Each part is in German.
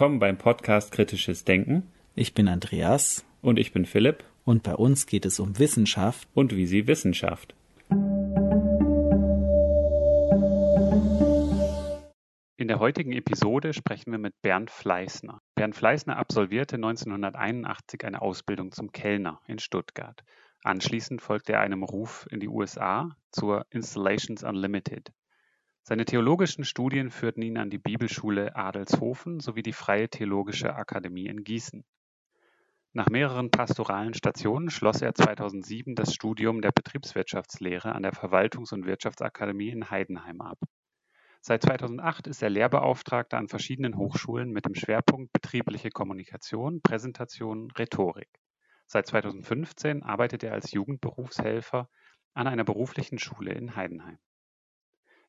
Willkommen beim Podcast Kritisches Denken. Ich bin Andreas. Und ich bin Philipp. Und bei uns geht es um Wissenschaft. Und wie sie Wissenschaft. In der heutigen Episode sprechen wir mit Bernd Fleißner. Bernd Fleißner absolvierte 1981 eine Ausbildung zum Kellner in Stuttgart. Anschließend folgte er einem Ruf in die USA zur Installations Unlimited. Seine theologischen Studien führten ihn an die Bibelschule Adelshofen sowie die Freie Theologische Akademie in Gießen. Nach mehreren pastoralen Stationen schloss er 2007 das Studium der Betriebswirtschaftslehre an der Verwaltungs- und Wirtschaftsakademie in Heidenheim ab. Seit 2008 ist er Lehrbeauftragter an verschiedenen Hochschulen mit dem Schwerpunkt betriebliche Kommunikation, Präsentation, Rhetorik. Seit 2015 arbeitet er als Jugendberufshelfer an einer beruflichen Schule in Heidenheim.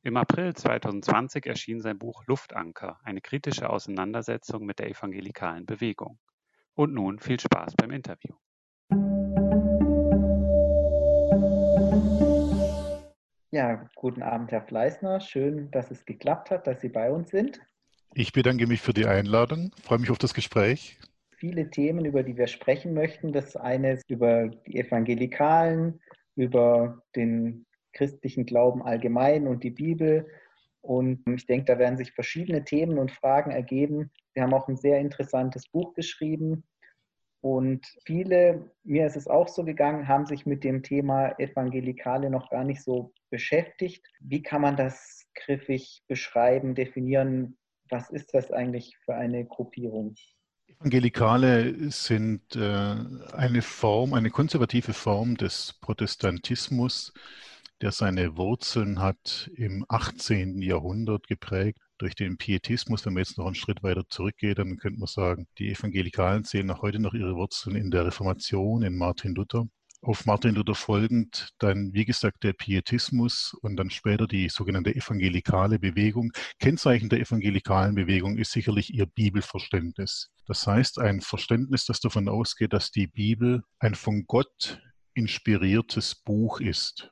Im April 2020 erschien sein Buch Luftanker, eine kritische Auseinandersetzung mit der evangelikalen Bewegung. Und nun viel Spaß beim Interview. Ja, guten Abend, Herr Fleißner. Schön, dass es geklappt hat, dass Sie bei uns sind. Ich bedanke mich für die Einladung, freue mich auf das Gespräch. Viele Themen, über die wir sprechen möchten. Das eine ist über die Evangelikalen, über den christlichen Glauben allgemein und die Bibel. Und ich denke, da werden sich verschiedene Themen und Fragen ergeben. Wir haben auch ein sehr interessantes Buch geschrieben. Und viele, mir ist es auch so gegangen, haben sich mit dem Thema Evangelikale noch gar nicht so beschäftigt. Wie kann man das griffig beschreiben, definieren? Was ist das eigentlich für eine Gruppierung? Evangelikale sind äh, eine Form, eine konservative Form des Protestantismus, der seine Wurzeln hat im 18. Jahrhundert geprägt durch den Pietismus. Wenn man jetzt noch einen Schritt weiter zurückgeht, dann könnte man sagen, die Evangelikalen sehen auch heute noch ihre Wurzeln in der Reformation, in Martin Luther. Auf Martin Luther folgend dann, wie gesagt, der Pietismus und dann später die sogenannte evangelikale Bewegung. Kennzeichen der evangelikalen Bewegung ist sicherlich ihr Bibelverständnis. Das heißt, ein Verständnis, das davon ausgeht, dass die Bibel ein von Gott inspiriertes Buch ist.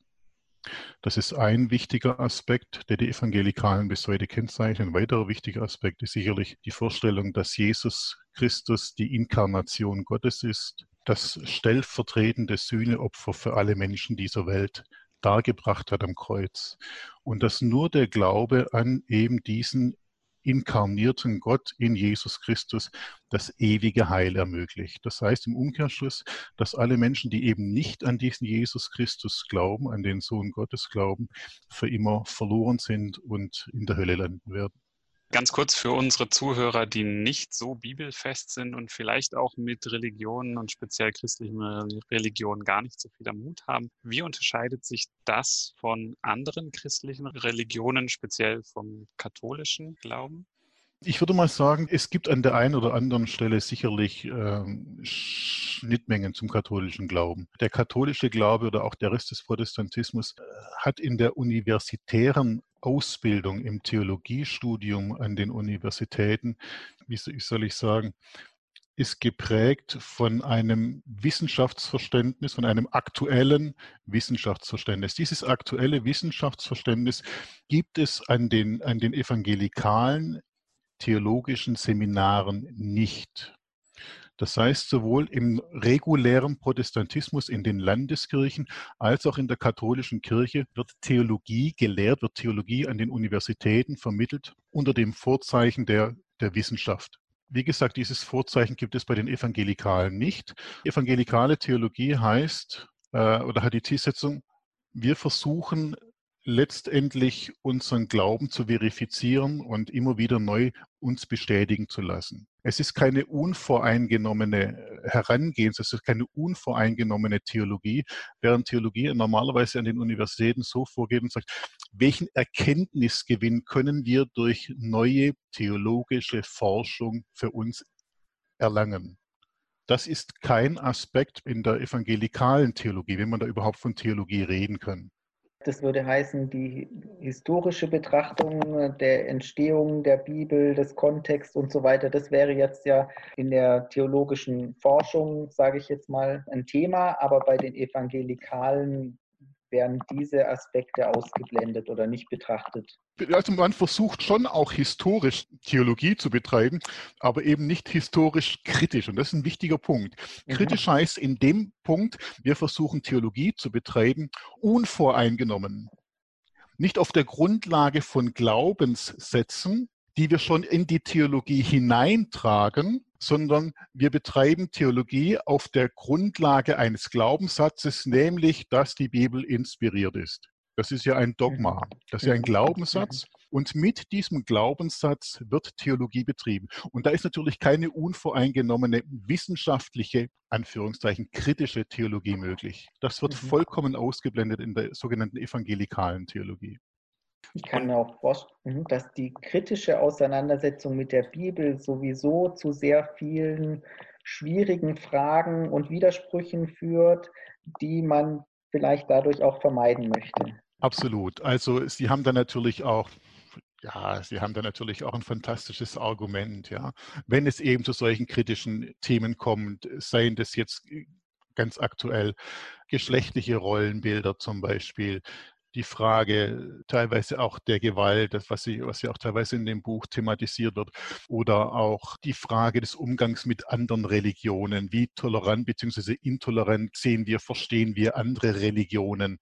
Das ist ein wichtiger Aspekt, der die Evangelikalen bis heute kennzeichnet. Ein weiterer wichtiger Aspekt ist sicherlich die Vorstellung, dass Jesus Christus die Inkarnation Gottes ist, das stellvertretende Sühneopfer für alle Menschen dieser Welt dargebracht hat am Kreuz. Und dass nur der Glaube an eben diesen inkarnierten Gott in Jesus Christus das ewige Heil ermöglicht. Das heißt im Umkehrschluss, dass alle Menschen, die eben nicht an diesen Jesus Christus glauben, an den Sohn Gottes glauben, für immer verloren sind und in der Hölle landen werden. Ganz kurz für unsere Zuhörer, die nicht so bibelfest sind und vielleicht auch mit Religionen und speziell christlichen Religionen gar nicht so viel Mut haben. Wie unterscheidet sich das von anderen christlichen Religionen, speziell vom katholischen Glauben? Ich würde mal sagen, es gibt an der einen oder anderen Stelle sicherlich äh, Schnittmengen zum katholischen Glauben. Der katholische Glaube oder auch der Rest des Protestantismus äh, hat in der universitären Ausbildung im Theologiestudium an den Universitäten, wie soll ich sagen, ist geprägt von einem Wissenschaftsverständnis, von einem aktuellen Wissenschaftsverständnis. Dieses aktuelle Wissenschaftsverständnis gibt es an den, an den evangelikalen theologischen Seminaren nicht. Das heißt, sowohl im regulären Protestantismus in den Landeskirchen als auch in der katholischen Kirche wird Theologie gelehrt, wird Theologie an den Universitäten vermittelt unter dem Vorzeichen der, der Wissenschaft. Wie gesagt, dieses Vorzeichen gibt es bei den Evangelikalen nicht. Evangelikale Theologie heißt äh, oder hat die Zielsetzung, wir versuchen letztendlich unseren Glauben zu verifizieren und immer wieder neu uns bestätigen zu lassen. Es ist keine unvoreingenommene Herangehens, es ist keine unvoreingenommene Theologie, während Theologie normalerweise an den Universitäten so vorgeht und sagt, welchen Erkenntnisgewinn können wir durch neue theologische Forschung für uns erlangen? Das ist kein Aspekt in der evangelikalen Theologie, wenn man da überhaupt von Theologie reden kann. Das würde heißen, die historische Betrachtung der Entstehung der Bibel, des Kontexts und so weiter, das wäre jetzt ja in der theologischen Forschung, sage ich jetzt mal, ein Thema, aber bei den Evangelikalen werden diese Aspekte ausgeblendet oder nicht betrachtet? Also man versucht schon auch historisch Theologie zu betreiben, aber eben nicht historisch kritisch. Und das ist ein wichtiger Punkt. Mhm. Kritisch heißt in dem Punkt, wir versuchen Theologie zu betreiben, unvoreingenommen. Nicht auf der Grundlage von Glaubenssätzen, die wir schon in die Theologie hineintragen, sondern wir betreiben Theologie auf der Grundlage eines Glaubenssatzes, nämlich, dass die Bibel inspiriert ist. Das ist ja ein Dogma, mhm. das ist ja ein mhm. Glaubenssatz. Mhm. Und mit diesem Glaubenssatz wird Theologie betrieben. Und da ist natürlich keine unvoreingenommene wissenschaftliche, Anführungszeichen, kritische Theologie möglich. Das wird vollkommen ausgeblendet in der sogenannten evangelikalen Theologie. Ich kann mir auch vorstellen, dass die kritische Auseinandersetzung mit der Bibel sowieso zu sehr vielen schwierigen Fragen und Widersprüchen führt, die man vielleicht dadurch auch vermeiden möchte. Absolut. Also Sie haben da natürlich auch ja, Sie haben da natürlich auch ein fantastisches Argument, ja. Wenn es eben zu solchen kritischen Themen kommt, seien das jetzt ganz aktuell geschlechtliche Rollenbilder zum Beispiel, die Frage teilweise auch der Gewalt, das, was, sie, was ja auch teilweise in dem Buch thematisiert wird, oder auch die Frage des Umgangs mit anderen Religionen. Wie tolerant bzw. intolerant sehen wir, verstehen wir andere Religionen?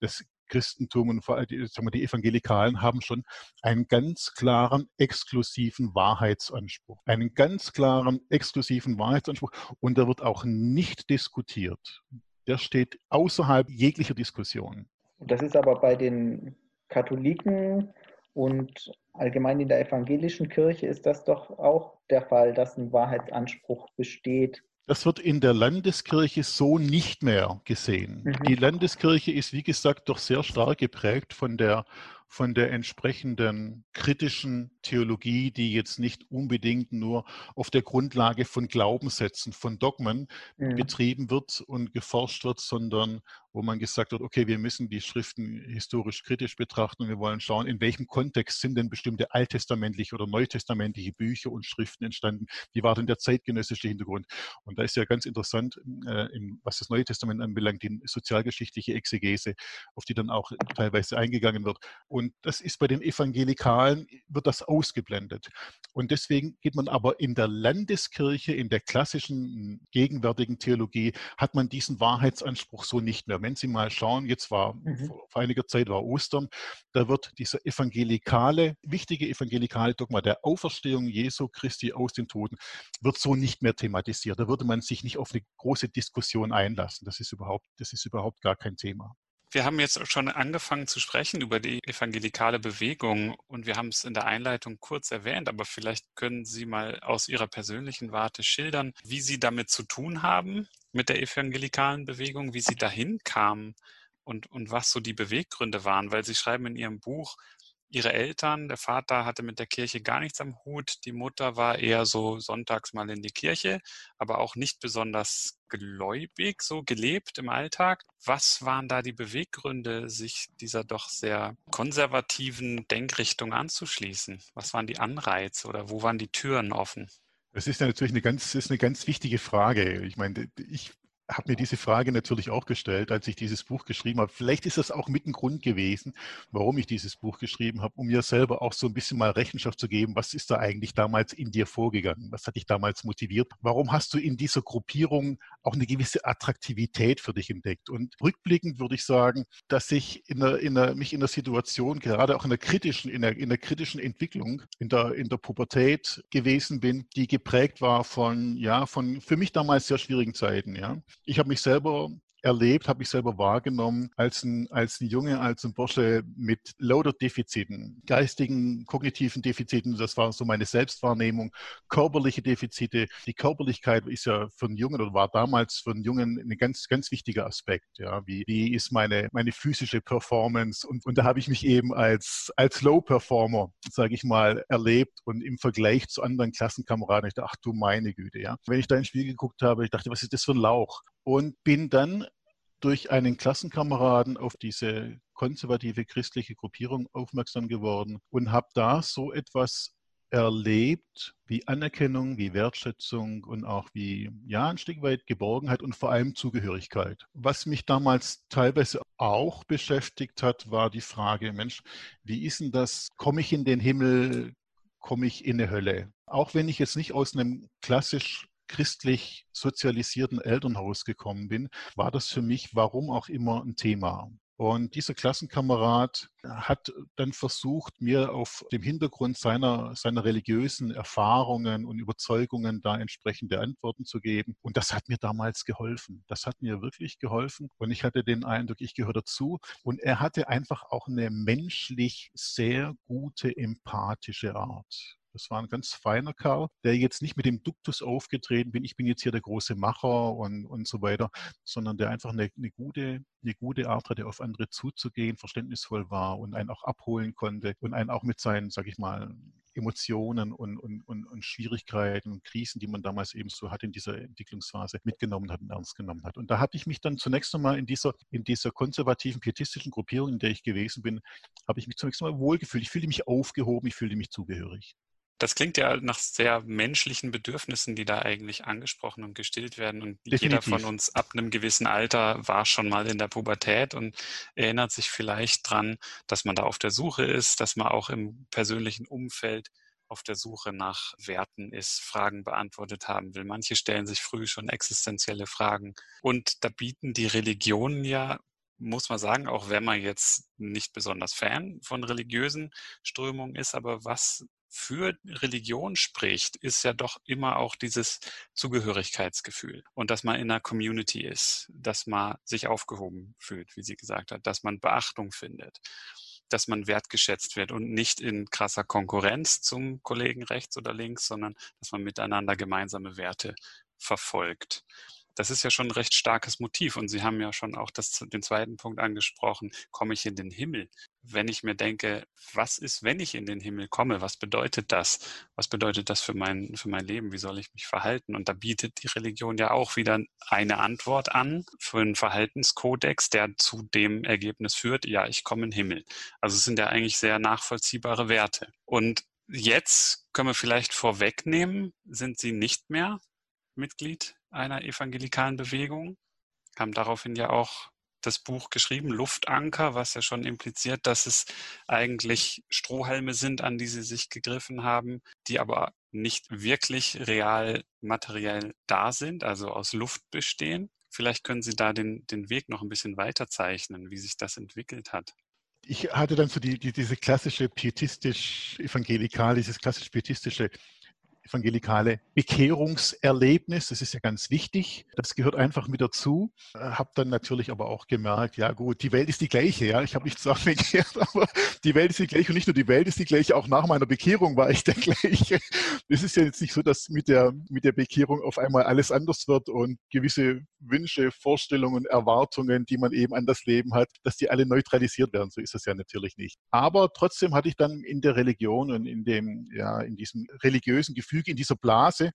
Das Christentum und vor allem die, sagen wir, die Evangelikalen haben schon einen ganz klaren, exklusiven Wahrheitsanspruch. Einen ganz klaren, exklusiven Wahrheitsanspruch. Und der wird auch nicht diskutiert. Der steht außerhalb jeglicher Diskussion. Das ist aber bei den Katholiken und allgemein in der evangelischen Kirche ist das doch auch der Fall, dass ein Wahrheitsanspruch besteht. Das wird in der Landeskirche so nicht mehr gesehen. Mhm. Die Landeskirche ist, wie gesagt, doch sehr stark geprägt von der von der entsprechenden kritischen Theologie, die jetzt nicht unbedingt nur auf der Grundlage von Glaubenssätzen, von Dogmen mhm. betrieben wird und geforscht wird, sondern wo man gesagt hat, okay, wir müssen die Schriften historisch kritisch betrachten und wir wollen schauen, in welchem Kontext sind denn bestimmte alttestamentliche oder neutestamentliche Bücher und Schriften entstanden, wie war denn der zeitgenössische Hintergrund. Und da ist ja ganz interessant, äh, was das Neue Testament anbelangt, die sozialgeschichtliche Exegese, auf die dann auch teilweise eingegangen wird. Und das ist bei den Evangelikalen, wird das ausgeblendet. Und deswegen geht man aber in der Landeskirche, in der klassischen gegenwärtigen Theologie, hat man diesen Wahrheitsanspruch so nicht mehr wenn Sie mal schauen, jetzt war mhm. vor, einiger Zeit war Ostern, da wird dieser evangelikale, wichtige evangelikale Dogma der Auferstehung Jesu Christi aus den Toten, wird so nicht mehr thematisiert. Da würde man sich nicht auf eine große Diskussion einlassen. Das ist überhaupt, das ist überhaupt gar kein Thema. Wir haben jetzt schon angefangen zu sprechen über die evangelikale Bewegung und wir haben es in der Einleitung kurz erwähnt, aber vielleicht können Sie mal aus Ihrer persönlichen Warte schildern, wie Sie damit zu tun haben mit der evangelikalen Bewegung, wie Sie dahin kamen und, und was so die Beweggründe waren, weil Sie schreiben in Ihrem Buch, ihre Eltern, der Vater hatte mit der Kirche gar nichts am Hut, die Mutter war eher so sonntags mal in die Kirche, aber auch nicht besonders gläubig, so gelebt im Alltag. Was waren da die Beweggründe, sich dieser doch sehr konservativen Denkrichtung anzuschließen? Was waren die Anreize oder wo waren die Türen offen? Das ist natürlich eine ganz, ist eine ganz wichtige Frage. Ich meine, ich habe mir diese Frage natürlich auch gestellt, als ich dieses Buch geschrieben habe. Vielleicht ist das auch mit ein Grund gewesen, warum ich dieses Buch geschrieben habe, um mir selber auch so ein bisschen mal Rechenschaft zu geben, was ist da eigentlich damals in dir vorgegangen? Was hat dich damals motiviert? Warum hast du in dieser Gruppierung auch eine gewisse Attraktivität für dich entdeckt? Und rückblickend würde ich sagen, dass ich in der, in der, mich in der Situation, gerade auch in der kritischen, in der, in der kritischen Entwicklung, in der, in der Pubertät gewesen bin, die geprägt war von, ja, von für mich damals sehr schwierigen Zeiten, ja ich habe mich selber erlebt, habe ich selber wahrgenommen als ein, als ein Junge, als ein Bursche mit lauter Defiziten, geistigen, kognitiven Defiziten. Das war so meine Selbstwahrnehmung, körperliche Defizite. Die Körperlichkeit ist ja für einen Jungen oder war damals für einen Jungen ein ganz, ganz wichtiger Aspekt. Ja, wie, wie ist meine, meine physische Performance? Und, und da habe ich mich eben als, als Low-Performer, sage ich mal, erlebt und im Vergleich zu anderen Klassenkameraden, ich dachte, ach du meine Güte, ja. Wenn ich da ins Spiel geguckt habe, ich dachte, was ist das für ein Lauch? Und bin dann durch einen Klassenkameraden auf diese konservative christliche Gruppierung aufmerksam geworden und habe da so etwas erlebt, wie Anerkennung, wie Wertschätzung und auch wie, ja, ein Stück weit Geborgenheit und vor allem Zugehörigkeit. Was mich damals teilweise auch beschäftigt hat, war die Frage, Mensch, wie ist denn das, komme ich in den Himmel, komme ich in eine Hölle? Auch wenn ich jetzt nicht aus einem klassisch christlich sozialisierten Elternhaus gekommen bin, war das für mich, warum auch immer, ein Thema. Und dieser Klassenkamerad hat dann versucht, mir auf dem Hintergrund seiner, seiner religiösen Erfahrungen und Überzeugungen da entsprechende Antworten zu geben. Und das hat mir damals geholfen. Das hat mir wirklich geholfen. Und ich hatte den Eindruck, ich gehöre dazu. Und er hatte einfach auch eine menschlich sehr gute, empathische Art. Das war ein ganz feiner Kerl, der jetzt nicht mit dem Duktus aufgetreten bin, ich bin jetzt hier der große Macher und, und so weiter, sondern der einfach eine, eine, gute, eine gute Art hatte, auf andere zuzugehen, verständnisvoll war und einen auch abholen konnte und einen auch mit seinen, sag ich mal, Emotionen und, und, und, und, Schwierigkeiten und Krisen, die man damals eben so hat in dieser Entwicklungsphase, mitgenommen hat und ernst genommen hat. Und da habe ich mich dann zunächst einmal in dieser, in dieser konservativen, pietistischen Gruppierung, in der ich gewesen bin, habe ich mich zunächst einmal wohlgefühlt. Ich fühlte mich aufgehoben, ich fühlte mich zugehörig. Das klingt ja nach sehr menschlichen Bedürfnissen, die da eigentlich angesprochen und gestillt werden. Und Definitiv. jeder von uns ab einem gewissen Alter war schon mal in der Pubertät und erinnert sich vielleicht dran, dass man da auf der Suche ist, dass man auch im persönlichen Umfeld auf der Suche nach Werten ist, Fragen beantwortet haben will. Manche stellen sich früh schon existenzielle Fragen. Und da bieten die Religionen ja muss man sagen, auch wenn man jetzt nicht besonders Fan von religiösen Strömungen ist, aber was für Religion spricht, ist ja doch immer auch dieses Zugehörigkeitsgefühl und dass man in einer Community ist, dass man sich aufgehoben fühlt, wie sie gesagt hat, dass man Beachtung findet, dass man wertgeschätzt wird und nicht in krasser Konkurrenz zum Kollegen rechts oder links, sondern dass man miteinander gemeinsame Werte verfolgt das ist ja schon ein recht starkes Motiv. Und Sie haben ja schon auch das, den zweiten Punkt angesprochen, komme ich in den Himmel? Wenn ich mir denke, was ist, wenn ich in den Himmel komme? Was bedeutet das? Was bedeutet das für mein, für mein Leben? Wie soll ich mich verhalten? Und da bietet die Religion ja auch wieder eine Antwort an für einen Verhaltenskodex, der zu dem Ergebnis führt, ja, ich komme in den Himmel. Also es sind ja eigentlich sehr nachvollziehbare Werte. Und jetzt können wir vielleicht vorwegnehmen, sind Sie nicht mehr Mitglied einer evangelikalen Bewegung, haben daraufhin ja auch das Buch geschrieben, Luftanker, was ja schon impliziert, dass es eigentlich Strohhalme sind, an die sie sich gegriffen haben, die aber nicht wirklich real materiell da sind, also aus Luft bestehen. Vielleicht können Sie da den, den Weg noch ein bisschen weiter zeichnen, wie sich das entwickelt hat. Ich hatte dann so die, die diese klassische pietistisch-evangelikal, dieses klassisch pietistische evangelikale Bekehrungserlebnis. Das ist ja ganz wichtig. Das gehört einfach mit dazu. Äh, habe dann natürlich aber auch gemerkt, ja gut, die Welt ist die gleiche. Ja, ich habe mich zwar bekehrt, aber die Welt ist die gleiche und nicht nur die Welt ist die gleiche. Auch nach meiner Bekehrung war ich der gleiche. Es ist ja jetzt nicht so, dass mit der mit der Bekehrung auf einmal alles anders wird und gewisse Wünsche, Vorstellungen, Erwartungen, die man eben an das Leben hat, dass die alle neutralisiert werden. So ist das ja natürlich nicht. Aber trotzdem hatte ich dann in der Religion und in dem ja in diesem religiösen Gefühl Gefüge in dieser Blase,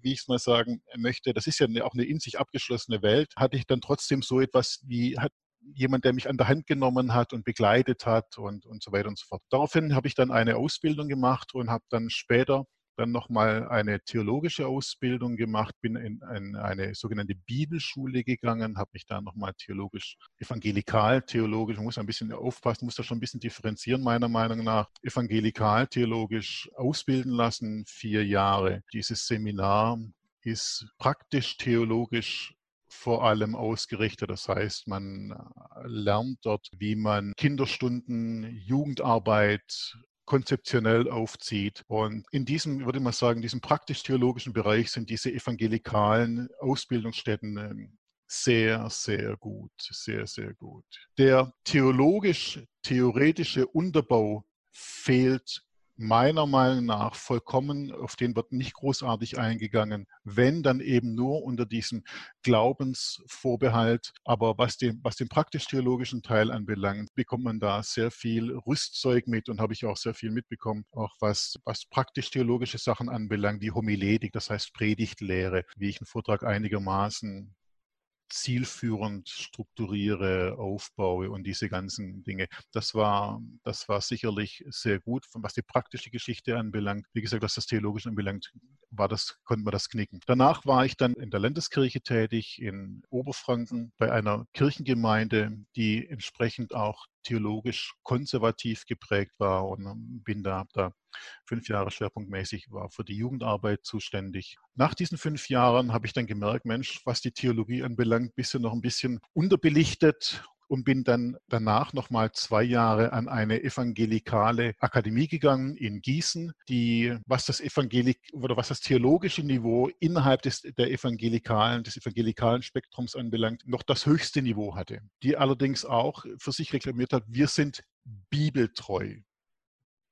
wie ich es mal sagen möchte, das ist ja auch eine in sich abgeschlossene Welt, hatte ich dann trotzdem so etwas wie, hat jemand, der mich an der Hand genommen hat und begleitet hat und, und so weiter und so fort. Daraufhin habe ich dann eine Ausbildung gemacht und habe dann später dann nochmal eine theologische Ausbildung gemacht, bin in eine sogenannte Bibelschule gegangen, habe mich da nochmal theologisch, evangelikal theologisch, man muss ein bisschen aufpassen, muss da schon ein bisschen differenzieren, meiner Meinung nach, evangelikal theologisch ausbilden lassen, vier Jahre. Dieses Seminar ist praktisch theologisch vor allem ausgerichtet. Das heißt, man lernt dort, wie man Kinderstunden, Jugendarbeit, konzeptionell aufzieht. Und in diesem, würde man sagen, diesem praktisch-theologischen Bereich sind diese evangelikalen Ausbildungsstätten ähm, sehr, sehr gut, sehr, sehr gut. Der theologisch-theoretische Unterbau fehlt meiner Meinung nach vollkommen, auf den wird nicht großartig eingegangen, wenn dann eben nur unter diesem Glaubensvorbehalt. Aber was den, was den praktisch-theologischen Teil anbelangt, bekommt man da sehr viel Rüstzeug mit und habe ich auch sehr viel mitbekommen, auch was, was praktisch-theologische Sachen anbelangt, wie Homiletik, das heißt Predigtlehre, wie ich einen Vortrag einigermaßen zielführend strukturiere, aufbaue und diese ganzen Dinge. Das war, das war sicherlich sehr gut, was die praktische Geschichte anbelangt. Wie gesagt, was das Theologische anbelangt, war das, konnte man das knicken. Danach war ich dann in der Landeskirche tätig in Oberfranken bei einer Kirchengemeinde, die entsprechend auch theologisch konservativ geprägt war und ähm, bin da, da fünf Jahre schwerpunktmäßig war für die Jugendarbeit zuständig. Nach diesen fünf Jahren habe ich dann gemerkt, Mensch, was die Theologie anbelangt, bist du noch ein bisschen unterbelichtet und bin dann danach nochmal zwei Jahre an eine evangelikale Akademie gegangen in Gießen, die, was das Evangelik oder was das theologische Niveau innerhalb des, der evangelikalen, des evangelikalen Spektrums anbelangt, noch das höchste Niveau hatte. Die allerdings auch für sich reklamiert hat, wir sind bibeltreu.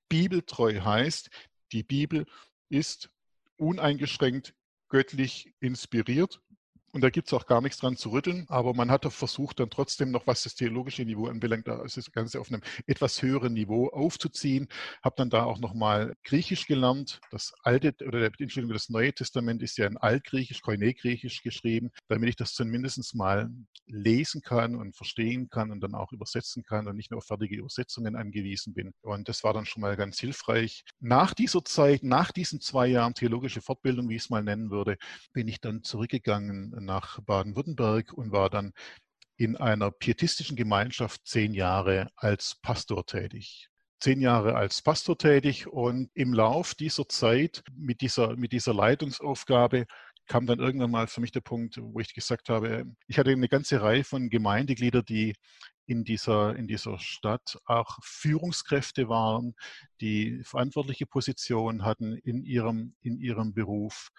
Bibeltreu heißt, die Bibel ist uneingeschränkt göttlich inspiriert und da gibt es auch gar nichts dran zu rütteln, aber man hat versucht, dann trotzdem noch, was das theologische Niveau anbelangt, das Ganze auf einem etwas höheren Niveau aufzuziehen. Habe dann da auch nochmal Griechisch gelernt. Das alte oder Entschuldigung, das Neue Testament ist ja in Altgriechisch, Koine-Griechisch geschrieben, damit ich das zumindest mal lesen kann und verstehen kann und dann auch übersetzen kann und nicht nur auf fertige Übersetzungen angewiesen bin. Und das war dann schon mal ganz hilfreich. Nach dieser Zeit, nach diesen zwei Jahren theologische Fortbildung, wie ich es mal nennen würde, bin ich dann zurückgegangen nach Baden-Württemberg und war dann in einer pietistischen Gemeinschaft zehn Jahre als Pastor tätig. Zehn Jahre als Pastor tätig und im Lauf dieser Zeit mit dieser, mit dieser Leitungsaufgabe kam dann irgendwann mal für mich der Punkt, wo ich gesagt habe, ich hatte eine ganze Reihe von Gemeindegliedern, die in dieser, in dieser Stadt auch Führungskräfte waren, die verantwortliche Positionen hatten in ihrem, in ihrem Beruf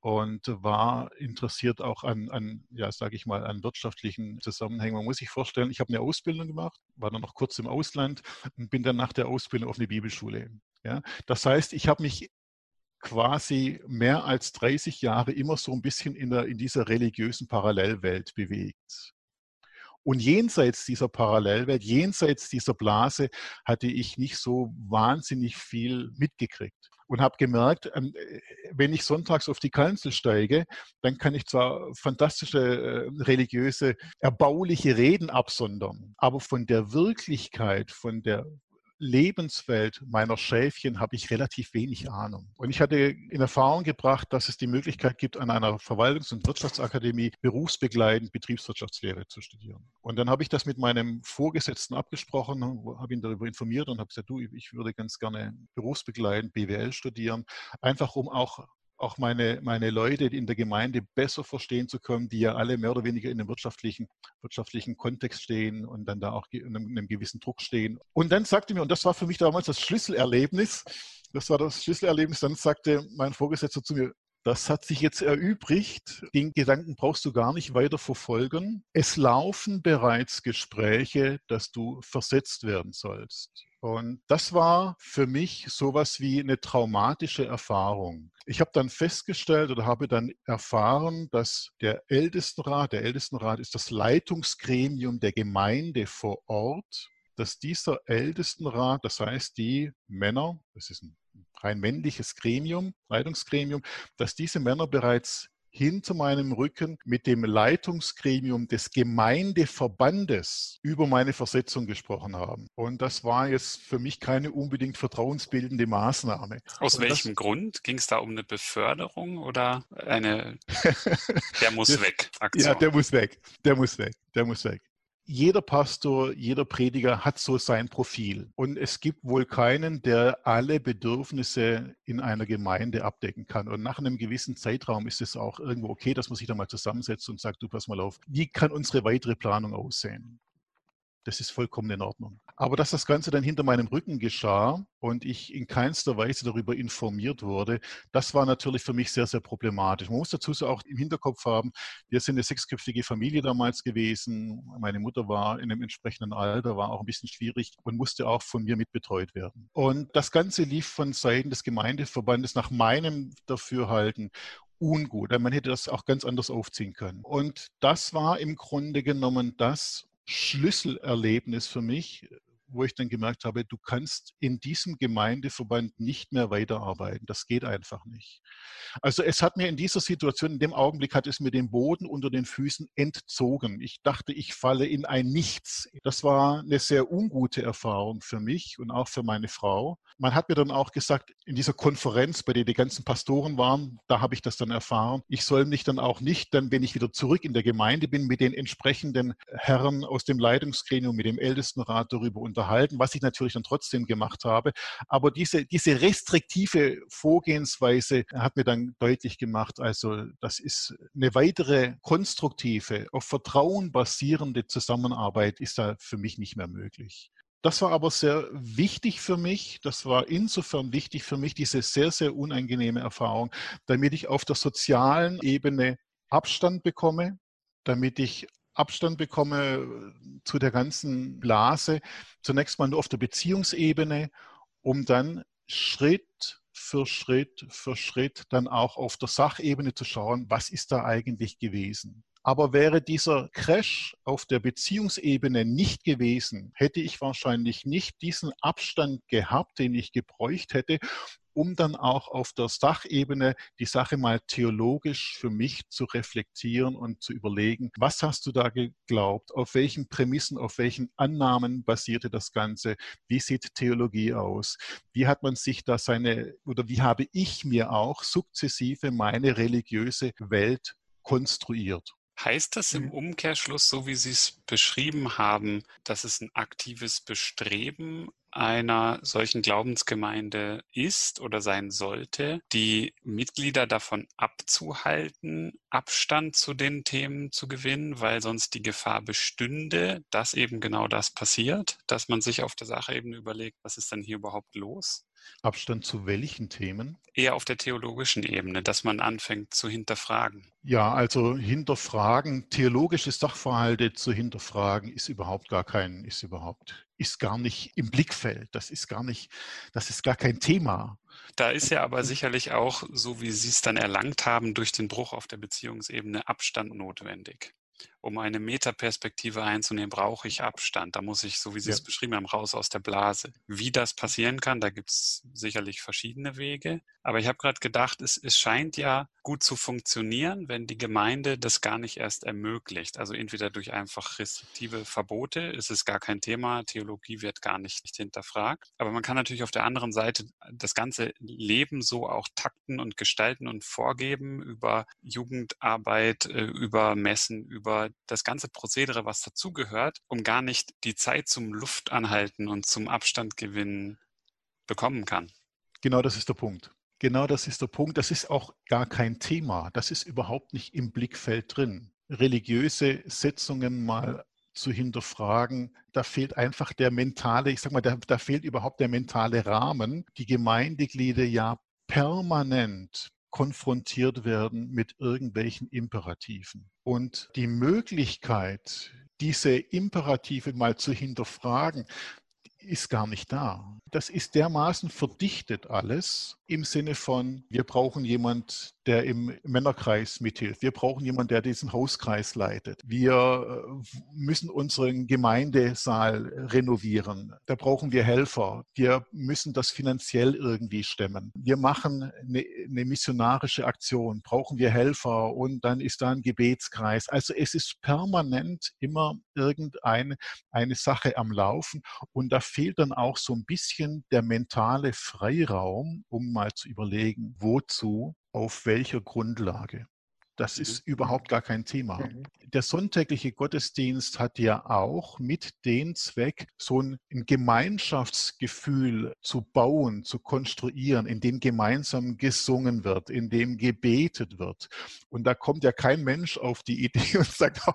und war interessiert auch an, an ja, sage ich mal, an wirtschaftlichen Zusammenhängen. Man muss sich vorstellen, ich habe eine Ausbildung gemacht, war dann noch kurz im Ausland und bin dann nach der Ausbildung auf eine Bibelschule. Ja, das heißt, ich habe mich quasi mehr als 30 Jahre immer so ein bisschen in, der, in dieser religiösen Parallelwelt bewegt. Und jenseits dieser Parallelwelt, jenseits dieser Blase, hatte ich nicht so wahnsinnig viel mitgekriegt und habe gemerkt, ähm, äh, wenn ich sonntags auf die Kanzel steige, dann kann ich zwar fantastische äh, religiöse, erbauliche Reden absondern, aber von der Wirklichkeit, von der Lebenswelt meiner Schäfchen habe ich relativ wenig Ahnung. Und ich hatte in Erfahrung gebracht, dass es die Möglichkeit gibt, an einer Verwaltungs- und Wirtschaftsakademie berufsbegleitend Betriebswirtschaftslehre zu studieren. Und dann habe ich das mit meinem Vorgesetzten abgesprochen, habe ihn darüber informiert und habe gesagt, du, ich würde ganz gerne berufsbegleitend BWL studieren, einfach um auch auch meine, meine Leute in der Gemeinde besser verstehen zu können, die ja alle mehr oder weniger in einem wirtschaftlichen, wirtschaftlichen Kontext stehen und dann da auch in einem, in einem gewissen Druck stehen. Und dann sagte mir, und das war für mich damals das Schlüsselerlebnis, das war das Schlüsselerlebnis, dann sagte mein Vorgesetzter zu mir, das hat sich jetzt erübrigt. Den Gedanken brauchst du gar nicht weiter verfolgen. Es laufen bereits Gespräche, dass du versetzt werden sollst. Und das war für mich sowas wie eine traumatische Erfahrung. Ich habe dann festgestellt oder habe dann erfahren, dass der Ältestenrat, der Ältestenrat ist das Leitungsgremium der Gemeinde vor Ort, dass dieser Ältestenrat, das heißt die Männer, das ist ein rein männliches Gremium, Leitungsgremium, dass diese Männer bereits hinter meinem Rücken mit dem Leitungsgremium des Gemeindeverbandes über meine Versetzung gesprochen haben. Und das war jetzt für mich keine unbedingt vertrauensbildende Maßnahme. Aus Und welchem das, Grund? Ging es da um eine Beförderung oder eine, der muss weg? Aktion? Ja, der muss weg. Der muss weg. Der muss weg jeder Pastor, jeder Prediger hat so sein Profil. Und es gibt wohl keinen, der alle Bedürfnisse in einer Gemeinde abdecken kann. Und nach einem gewissen Zeitraum ist es auch irgendwo okay, dass man sich da mal zusammensetzt und sagt, du pass mal auf, wie kann unsere weitere Planung aussehen? Das ist vollkommen in Ordnung. Aber dass das Ganze dann hinter meinem Rücken geschah und ich in keinster Weise darüber informiert wurde, das war natürlich für mich sehr, sehr problematisch. Man muss dazu so auch im Hinterkopf haben, wir sind eine sechsköpfige Familie damals gewesen. Meine Mutter war in einem entsprechenden Alter, war auch ein bisschen schwierig und musste auch von mir mitbetreut werden. Und das Ganze lief von Seiten des Gemeindeverbandes nach meinem Dafürhalten ungut. Man hätte das auch ganz anders aufziehen können. Und das war im Grunde genommen das, Schlüsselerlebnis für mich, wo ich dann gemerkt habe, du kannst in diesem Gemeindeverband nicht mehr weiterarbeiten. Das geht einfach nicht. Also es hat mir in dieser Situation, in dem Augenblick hat es mir den Boden unter den Füßen entzogen. Ich dachte, ich falle in ein Nichts. Das war eine sehr ungute Erfahrung für mich und auch für meine Frau. Man hat mir dann auch gesagt, in dieser Konferenz, bei der die ganzen Pastoren waren, da habe ich das dann erfahren, ich soll mich dann auch nicht, dann wenn ich wieder zurück in der Gemeinde bin, mit den entsprechenden Herren aus dem Leitungsgremium, mit dem Ältestenrat darüber unterhalten, was ich natürlich dann trotzdem gemacht habe. Aber diese, diese restriktive Vorgehensweise hat mir dann deutlich gemacht, also das ist eine weitere konstruktive, auf Vertrauen basierende Zusammenarbeit ist da für mich nicht mehr möglich. Das war aber sehr wichtig für mich. Das war insofern wichtig für mich, diese sehr, sehr unangenehme Erfahrung, damit ich auf der sozialen Ebene Abstand bekomme, damit ich Abstand bekomme zu der ganzen Blase. Zunächst mal nur auf der Beziehungsebene, um dann Schritt für Schritt für Schritt dann auch auf der Sachebene zu schauen, was ist da eigentlich gewesen. Aber wäre dieser Crash auf der Beziehungsebene nicht gewesen, hätte ich wahrscheinlich nicht diesen Abstand gehabt, den ich gebräucht hätte, um dann auch auf der Sachebene die Sache mal theologisch für mich zu reflektieren und zu überlegen, was hast du da geglaubt, auf welchen Prämissen, auf welchen Annahmen basierte das Ganze, wie sieht Theologie aus, wie hat man sich da seine, oder wie habe ich mir auch sukzessive meine religiöse Welt konstruiert. Heißt das im mhm. Umkehrschluss, so wie Sie es beschrieben haben, dass es ein aktives Bestreben einer solchen Glaubensgemeinde ist oder sein sollte, die Mitglieder davon abzuhalten, Abstand zu den Themen zu gewinnen, weil sonst die Gefahr bestünde, dass eben genau das passiert, dass man sich auf der Sachebene überlegt, was ist denn hier überhaupt los? Abstand zu welchen Themen? Eher auf der theologischen Ebene, dass man anfängt zu hinterfragen. Ja, also hinterfragen, theologische Sachverhalte zu hinterfragen, ist überhaupt gar kein, ist überhaupt, ist gar nicht im Blickfeld. Das ist gar nicht, das ist gar kein Thema. Da ist ja aber sicherlich auch, so wie Sie es dann erlangt haben, durch den Bruch auf der Beziehungsebene Abstand notwendig um eine Metaperspektive einzunehmen, brauche ich Abstand. Da muss ich, so wie Sie ja. es beschrieben haben, raus aus der Blase. Wie das passieren kann, da gibt es sicherlich verschiedene Wege. Aber ich habe gerade gedacht, es, es scheint ja gut zu funktionieren, wenn die Gemeinde das gar nicht erst ermöglicht. Also entweder durch einfach restriktive Verbote, ist es gar kein Thema, Theologie wird gar nicht, nicht hinterfragt. Aber man kann natürlich auf der anderen Seite das ganze Leben so auch takten und gestalten und vorgeben über Jugendarbeit, äh, über Messen, über das ganze Prozedere, was dazugehört, um gar nicht die Zeit zum Luftanhalten und zum Abstandgewinnen bekommen kann. Genau das ist der Punkt. Genau das ist der Punkt. Das ist auch gar kein Thema. Das ist überhaupt nicht im Blickfeld drin. Religiöse Setzungen mal zu hinterfragen, da fehlt einfach der mentale, ich sag mal, da, da fehlt überhaupt der mentale Rahmen. Die Gemeindeglieder ja permanent konfrontiert werden mit irgendwelchen Imperativen. Und die Möglichkeit, diese Imperative mal zu hinterfragen, ist gar nicht da. Das ist dermaßen verdichtet alles im Sinne von, wir brauchen jemand, der im Männerkreis mithilft. Wir brauchen jemanden, der diesen Hauskreis leitet. Wir äh, müssen unseren Gemeindesaal renovieren. Da brauchen wir Helfer. Wir müssen das finanziell irgendwie stemmen. Wir machen eine, eine missionarische Aktion. Brauchen wir Helfer und dann ist da ein Gebetskreis. Also es ist permanent immer irgendeine eine Sache am Laufen und da fehlt dann auch so ein bisschen der mentale Freiraum, um zu überlegen, wozu auf welcher Grundlage. Das mhm. ist überhaupt gar kein Thema. Mhm. Der sonntägliche Gottesdienst hat ja auch mit dem Zweck, so ein Gemeinschaftsgefühl zu bauen, zu konstruieren, in dem gemeinsam gesungen wird, in dem gebetet wird. Und da kommt ja kein Mensch auf die Idee und sagt,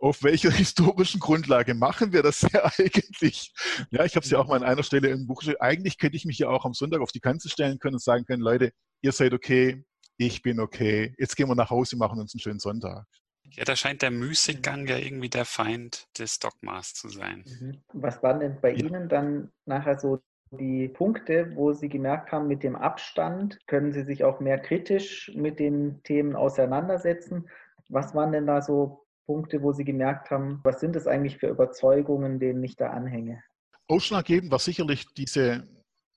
auf welcher historischen Grundlage machen wir das ja eigentlich? Ja, ich habe es ja auch mal an einer Stelle im Buch geschrieben. Eigentlich könnte ich mich ja auch am Sonntag auf die Kanzel stellen können und sagen können, Leute, ihr seid okay, ich bin okay, jetzt gehen wir nach Hause, machen uns einen schönen Sonntag. Ja, da scheint der Müßiggang ja irgendwie der Feind des Dogmas zu sein. Mhm. Was waren denn bei ja. Ihnen dann nachher so die Punkte, wo Sie gemerkt haben, mit dem Abstand können Sie sich auch mehr kritisch mit den Themen auseinandersetzen? Was waren denn da so Punkte, wo Sie gemerkt haben, was sind es eigentlich für Überzeugungen, denen ich da anhänge? Ausschlaggebend war sicherlich diese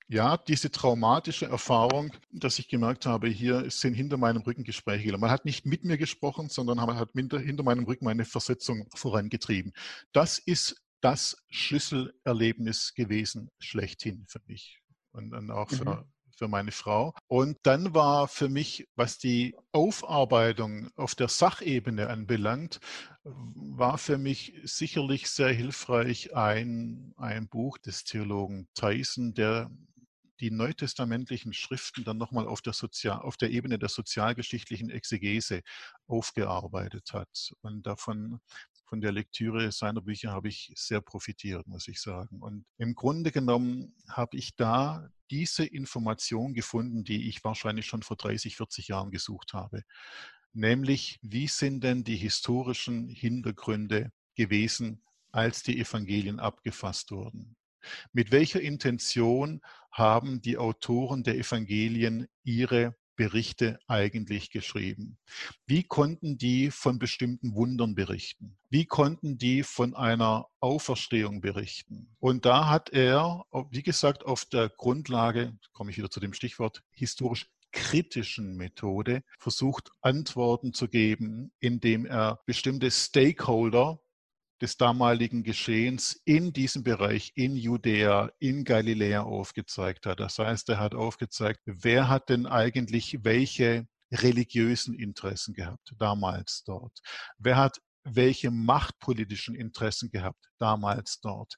ja, diese traumatische Erfahrung, dass ich gemerkt habe, hier sind hinter meinem Rücken Gespräche gelaufen. Man hat nicht mit mir gesprochen, sondern man hat hinter, hinter meinem Rücken meine Versetzung vorangetrieben. Das ist das Schlüsselerlebnis gewesen, schlechthin für mich und dann auch für, mhm. Für meine Frau. Und dann war für mich, was die Aufarbeitung auf der Sachebene anbelangt, war für mich sicherlich sehr hilfreich ein, ein Buch des Theologen Tyson, der die neutestamentlichen Schriften dann nochmal auf auf der Ebene der sozialgeschichtlichen Exegese aufgearbeitet hat. Und davon, von der Lektüre seiner Bücher habe ich sehr profitiert, muss ich sagen. Und im Grunde genommen habe ich da diese Information gefunden, die ich wahrscheinlich schon vor 30, 40 Jahren gesucht habe. Nämlich, wie sind denn die historischen Hintergründe gewesen, als die Evangelien abgefasst wurden? Mit welcher Intention haben die Autoren der Evangelien ihre Berichte eigentlich geschrieben? Wie konnten die von bestimmten Wundern berichten? Wie konnten die von einer Auferstehung berichten? Und da hat er, wie gesagt, auf der Grundlage, komme ich wieder zu dem Stichwort, historisch kritischen Methode versucht, Antworten zu geben, indem er bestimmte Stakeholder des damaligen Geschehens in diesem Bereich, in Judäa, in Galiläa aufgezeigt hat. Das heißt, er hat aufgezeigt, wer hat denn eigentlich welche religiösen Interessen gehabt damals dort? Wer hat welche machtpolitischen Interessen gehabt damals dort?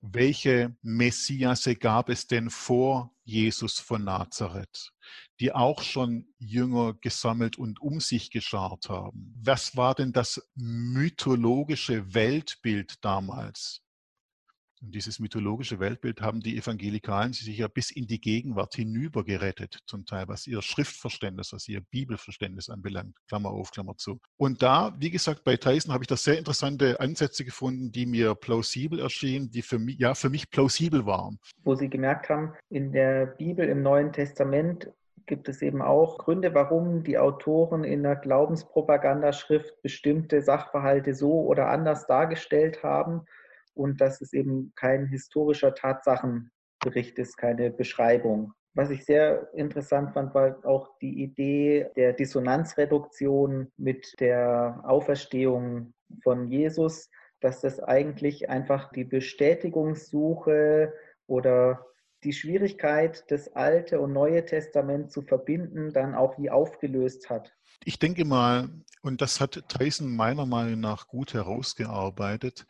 Welche Messiasse gab es denn vor Jesus von Nazareth, die auch schon Jünger gesammelt und um sich geschart haben? Was war denn das mythologische Weltbild damals? Und dieses mythologische Weltbild haben die Evangelikalen sich ja bis in die Gegenwart hinüber gerettet, zum Teil, was ihr Schriftverständnis, was ihr Bibelverständnis anbelangt. Klammer auf, Klammer zu. Und da, wie gesagt, bei Tyson habe ich da sehr interessante Ansätze gefunden, die mir plausibel erschienen, die für mich, ja, für mich plausibel waren. Wo Sie gemerkt haben, in der Bibel im Neuen Testament gibt es eben auch Gründe, warum die Autoren in der Glaubenspropagandaschrift bestimmte Sachverhalte so oder anders dargestellt haben und dass es eben kein historischer Tatsachenbericht ist, keine Beschreibung. Was ich sehr interessant fand, war auch die Idee der Dissonanzreduktion mit der Auferstehung von Jesus, dass das eigentlich einfach die Bestätigungssuche oder die Schwierigkeit, das Alte und Neue Testament zu verbinden, dann auch wie aufgelöst hat. Ich denke mal, und das hat Tyson meiner Meinung nach gut herausgearbeitet,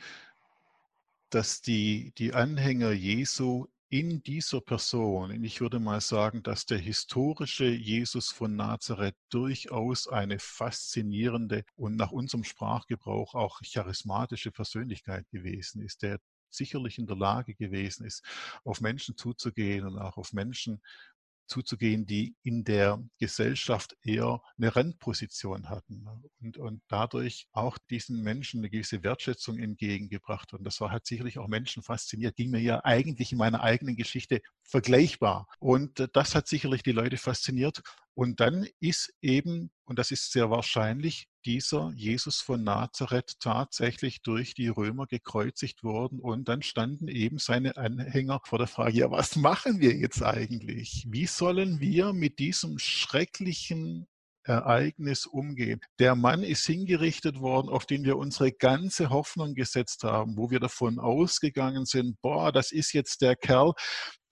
dass die, die Anhänger Jesu in dieser Person, ich würde mal sagen, dass der historische Jesus von Nazareth durchaus eine faszinierende und nach unserem Sprachgebrauch auch charismatische Persönlichkeit gewesen ist, der sicherlich in der Lage gewesen ist, auf Menschen zuzugehen und auch auf Menschen zuzugehen, die in der Gesellschaft eher eine Randposition hatten ne? und, und dadurch auch diesen Menschen eine gewisse Wertschätzung entgegengebracht. Und das war, hat sicherlich auch Menschen fasziniert, ging mir ja eigentlich in meiner eigenen Geschichte vergleichbar. Und äh, das hat sicherlich die Leute fasziniert. Und dann ist eben, und das ist sehr wahrscheinlich, dieser Jesus von Nazareth tatsächlich durch die Römer gekreuzigt worden. Und dann standen eben seine Anhänger vor der Frage, ja, was machen wir jetzt eigentlich? Wie sollen wir mit diesem schrecklichen Ereignis umgehen. Der Mann ist hingerichtet worden, auf den wir unsere ganze Hoffnung gesetzt haben, wo wir davon ausgegangen sind, boah, das ist jetzt der Kerl,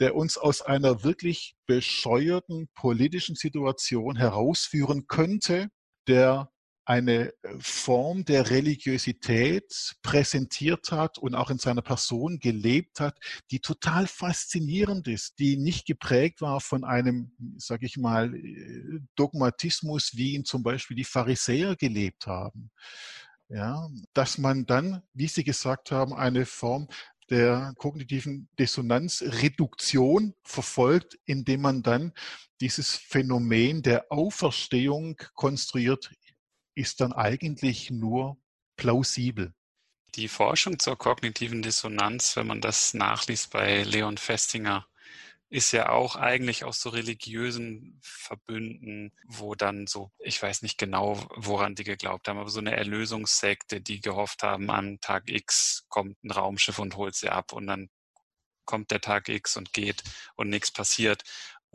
der uns aus einer wirklich bescheuerten politischen Situation herausführen könnte, der eine äh, Form der Religiosität präsentiert hat und auch in seiner Person gelebt hat, die total faszinierend ist, die nicht geprägt war von einem, sage ich mal, äh, Dogmatismus, wie ihn zum Beispiel die Pharisäer gelebt haben. Ja, dass man dann, wie Sie gesagt haben, eine Form der kognitiven Dissonanzreduktion verfolgt, indem man dann dieses Phänomen der Auferstehung konstruiert, ist dann eigentlich nur plausibel. Die Forschung zur kognitiven Dissonanz, wenn man das nachliest bei Leon Festinger, ist ja auch eigentlich aus so religiösen Verbünden, wo dann so, ich weiß nicht genau, woran die geglaubt haben, aber so eine Erlösungssekte, die gehofft haben, an Tag X kommt ein Raumschiff und holt sie ab und dann kommt der Tag X und geht und nichts passiert.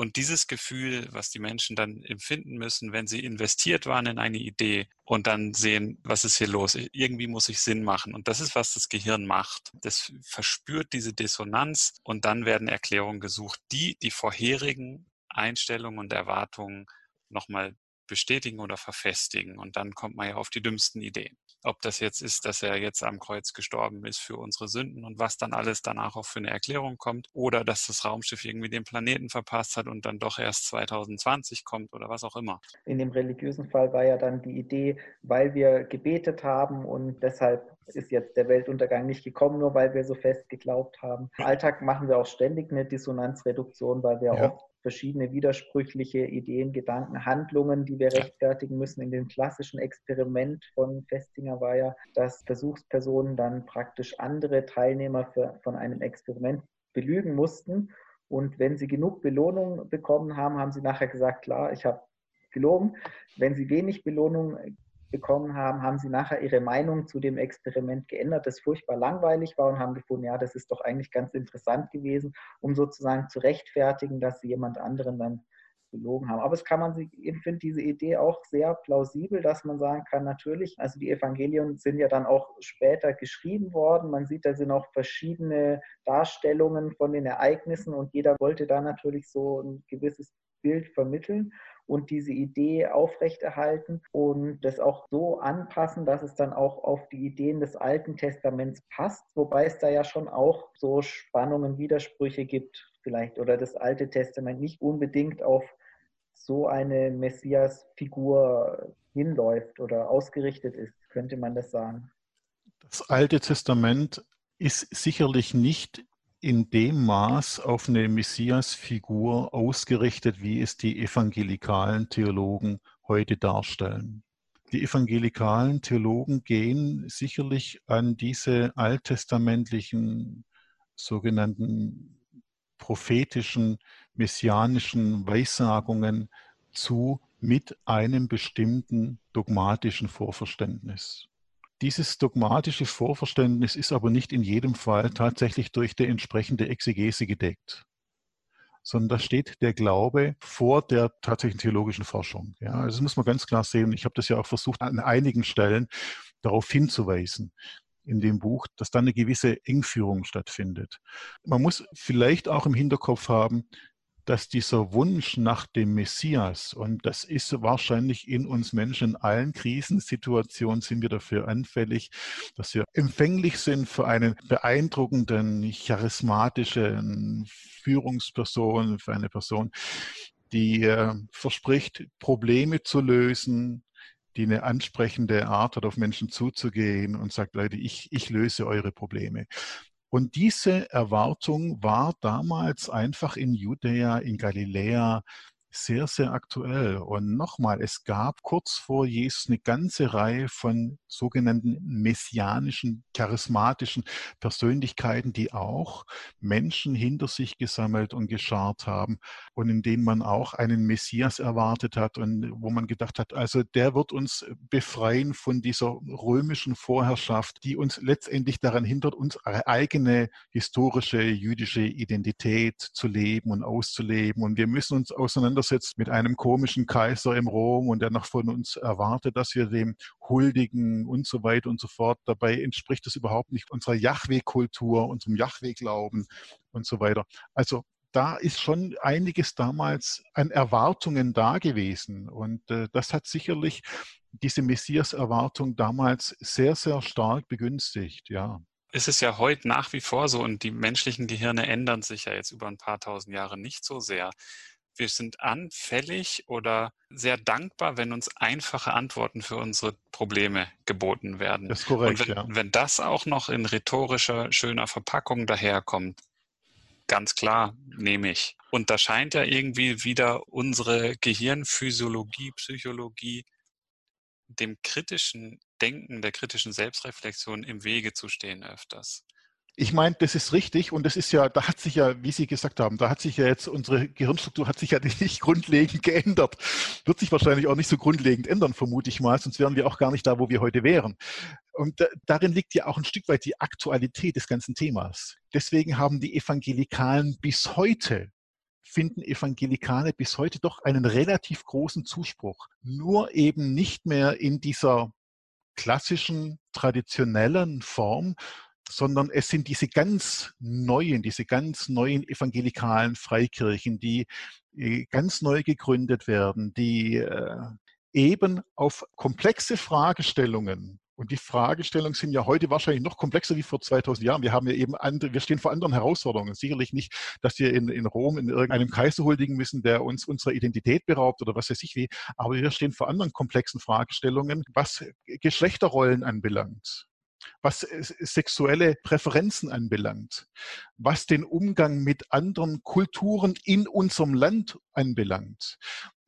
Und dieses Gefühl, was die Menschen dann empfinden müssen, wenn sie investiert waren in eine Idee und dann sehen, was ist hier los? Irgendwie muss ich Sinn machen. Und das ist, was das Gehirn macht. Das verspürt diese Dissonanz und dann werden Erklärungen gesucht, die die vorherigen Einstellungen und Erwartungen nochmal bestätigen oder verfestigen. Und dann kommt man ja auf die dümmsten Ideen. Ob das jetzt ist, dass er jetzt am Kreuz gestorben ist für unsere Sünden und was dann alles danach auch für eine Erklärung kommt. Oder dass das Raumschiff irgendwie den Planeten verpasst hat und dann doch erst 2020 kommt oder was auch immer. In dem religiösen Fall war ja dann die Idee, weil wir gebetet haben und deshalb ist jetzt der Weltuntergang nicht gekommen, nur weil wir so fest geglaubt haben. Im Alltag machen wir auch ständig eine Dissonanzreduktion, weil wir ja. oft verschiedene widersprüchliche Ideen, Gedanken, Handlungen, die wir rechtfertigen müssen. In dem klassischen Experiment von Festinger war ja, dass Versuchspersonen dann praktisch andere Teilnehmer für, von einem Experiment belügen mussten. Und wenn sie genug Belohnung bekommen haben, haben sie nachher gesagt, klar, ich habe gelogen. Wenn sie wenig Belohnung bekommen haben, haben sie nachher ihre Meinung zu dem Experiment geändert, das furchtbar langweilig war und haben gefunden, ja, das ist doch eigentlich ganz interessant gewesen, um sozusagen zu rechtfertigen, dass sie jemand anderen dann belogen haben. Aber es kann man ich finde diese Idee auch sehr plausibel, dass man sagen kann, natürlich, also die Evangelien sind ja dann auch später geschrieben worden. Man sieht, da sind auch verschiedene Darstellungen von den Ereignissen und jeder wollte da natürlich so ein gewisses Bild vermitteln und diese Idee aufrechterhalten und das auch so anpassen, dass es dann auch auf die Ideen des Alten Testaments passt, wobei es da ja schon auch so Spannungen, Widersprüche gibt vielleicht oder das Alte Testament nicht unbedingt auf so eine Messias-Figur hinläuft oder ausgerichtet ist, könnte man das sagen. Das Alte Testament ist sicherlich nicht in dem Maß auf eine Messias-Figur ausgerichtet, wie es die evangelikalen Theologen heute darstellen. Die evangelikalen Theologen gehen sicherlich an diese alttestamentlichen sogenannten prophetischen, messianischen Weissagungen zu mit einem bestimmten dogmatischen Vorverständnis. Dieses dogmatische Vorverständnis ist aber nicht in jedem Fall tatsächlich durch die entsprechende Exegese gedeckt, sondern da steht der Glaube vor der tatsächlichen theologischen Forschung. Ja, also das muss man ganz klar sehen. Ich habe das ja auch versucht, an einigen Stellen darauf hinzuweisen in dem Buch, dass da eine gewisse Engführung stattfindet. Man muss vielleicht auch im Hinterkopf haben, dass dieser Wunsch nach dem Messias, und das ist wahrscheinlich in uns Menschen, in allen Krisensituationen sind wir dafür anfällig, dass wir empfänglich sind für einen beeindruckenden, charismatischen Führungsperson, für eine Person, die äh, verspricht, Probleme zu lösen, die eine ansprechende Art hat, auf Menschen zuzugehen und sagt, Leute, ich, ich löse eure Probleme. Und diese Erwartung war damals einfach in Judäa, in Galiläa sehr, sehr aktuell. Und nochmal, es gab kurz vor Jesus eine ganze Reihe von sogenannten messianischen, charismatischen Persönlichkeiten, die auch Menschen hinter sich gesammelt und geschart haben und in denen man auch einen Messias erwartet hat und wo man gedacht hat, also der wird uns befreien von dieser römischen Vorherrschaft, die uns letztendlich daran hindert, unsere eigene historische jüdische Identität zu leben und auszuleben. Und wir müssen uns auseinander auseinandersetzt mit einem komischen Kaiser im Rom und der noch von uns erwartet, dass wir dem huldigen und so weiter und so fort. Dabei entspricht das überhaupt nicht unserer Yahweh-Kultur, unserem Yahweh-Glauben und so weiter. Also da ist schon einiges damals an Erwartungen da gewesen. Und äh, das hat sicherlich diese Messias-Erwartung damals sehr, sehr stark begünstigt, ja. Es ist ja heute nach wie vor so und die menschlichen Gehirne ändern sich ja jetzt über ein paar tausend Jahre nicht so sehr wir sind anfällig oder sehr dankbar, wenn uns einfache Antworten für unsere Probleme geboten werden. Das ist korrekt, Und wenn, ja. wenn das auch noch in rhetorischer, schöner Verpackung daherkommt, ganz klar, nehme ich. Und da scheint ja irgendwie wieder unsere Gehirnphysiologie, Psychologie dem kritischen Denken, der kritischen Selbstreflexion im Wege zu stehen öfters. Ich meine, das ist richtig und das ist ja, da hat sich ja, wie Sie gesagt haben, da hat sich ja jetzt unsere Gehirnstruktur hat sich ja nicht grundlegend geändert. Wird sich wahrscheinlich auch nicht so grundlegend ändern, vermute ich mal, sonst wären wir auch gar nicht da, wo wir heute wären. Und darin liegt ja auch ein Stück weit die Aktualität des ganzen Themas. Deswegen haben die Evangelikalen bis heute finden Evangelikale bis heute doch einen relativ großen Zuspruch. Nur eben nicht mehr in dieser klassischen, traditionellen Form, sondern es sind diese ganz neuen, diese ganz neuen evangelikalen Freikirchen, die äh, ganz neu gegründet werden, die äh, eben auf komplexe Fragestellungen und die Fragestellungen sind ja heute wahrscheinlich noch komplexer wie vor 2000 Jahren. Wir haben ja eben andere, wir stehen vor anderen Herausforderungen. Sicherlich nicht, dass wir in, in Rom in irgendeinem Kaiser huldigen müssen, der uns unserer Identität beraubt oder was weiß ich wie. Aber wir stehen vor anderen komplexen Fragestellungen, was Geschlechterrollen anbelangt was sexuelle Präferenzen anbelangt, was den Umgang mit anderen Kulturen in unserem Land anbelangt,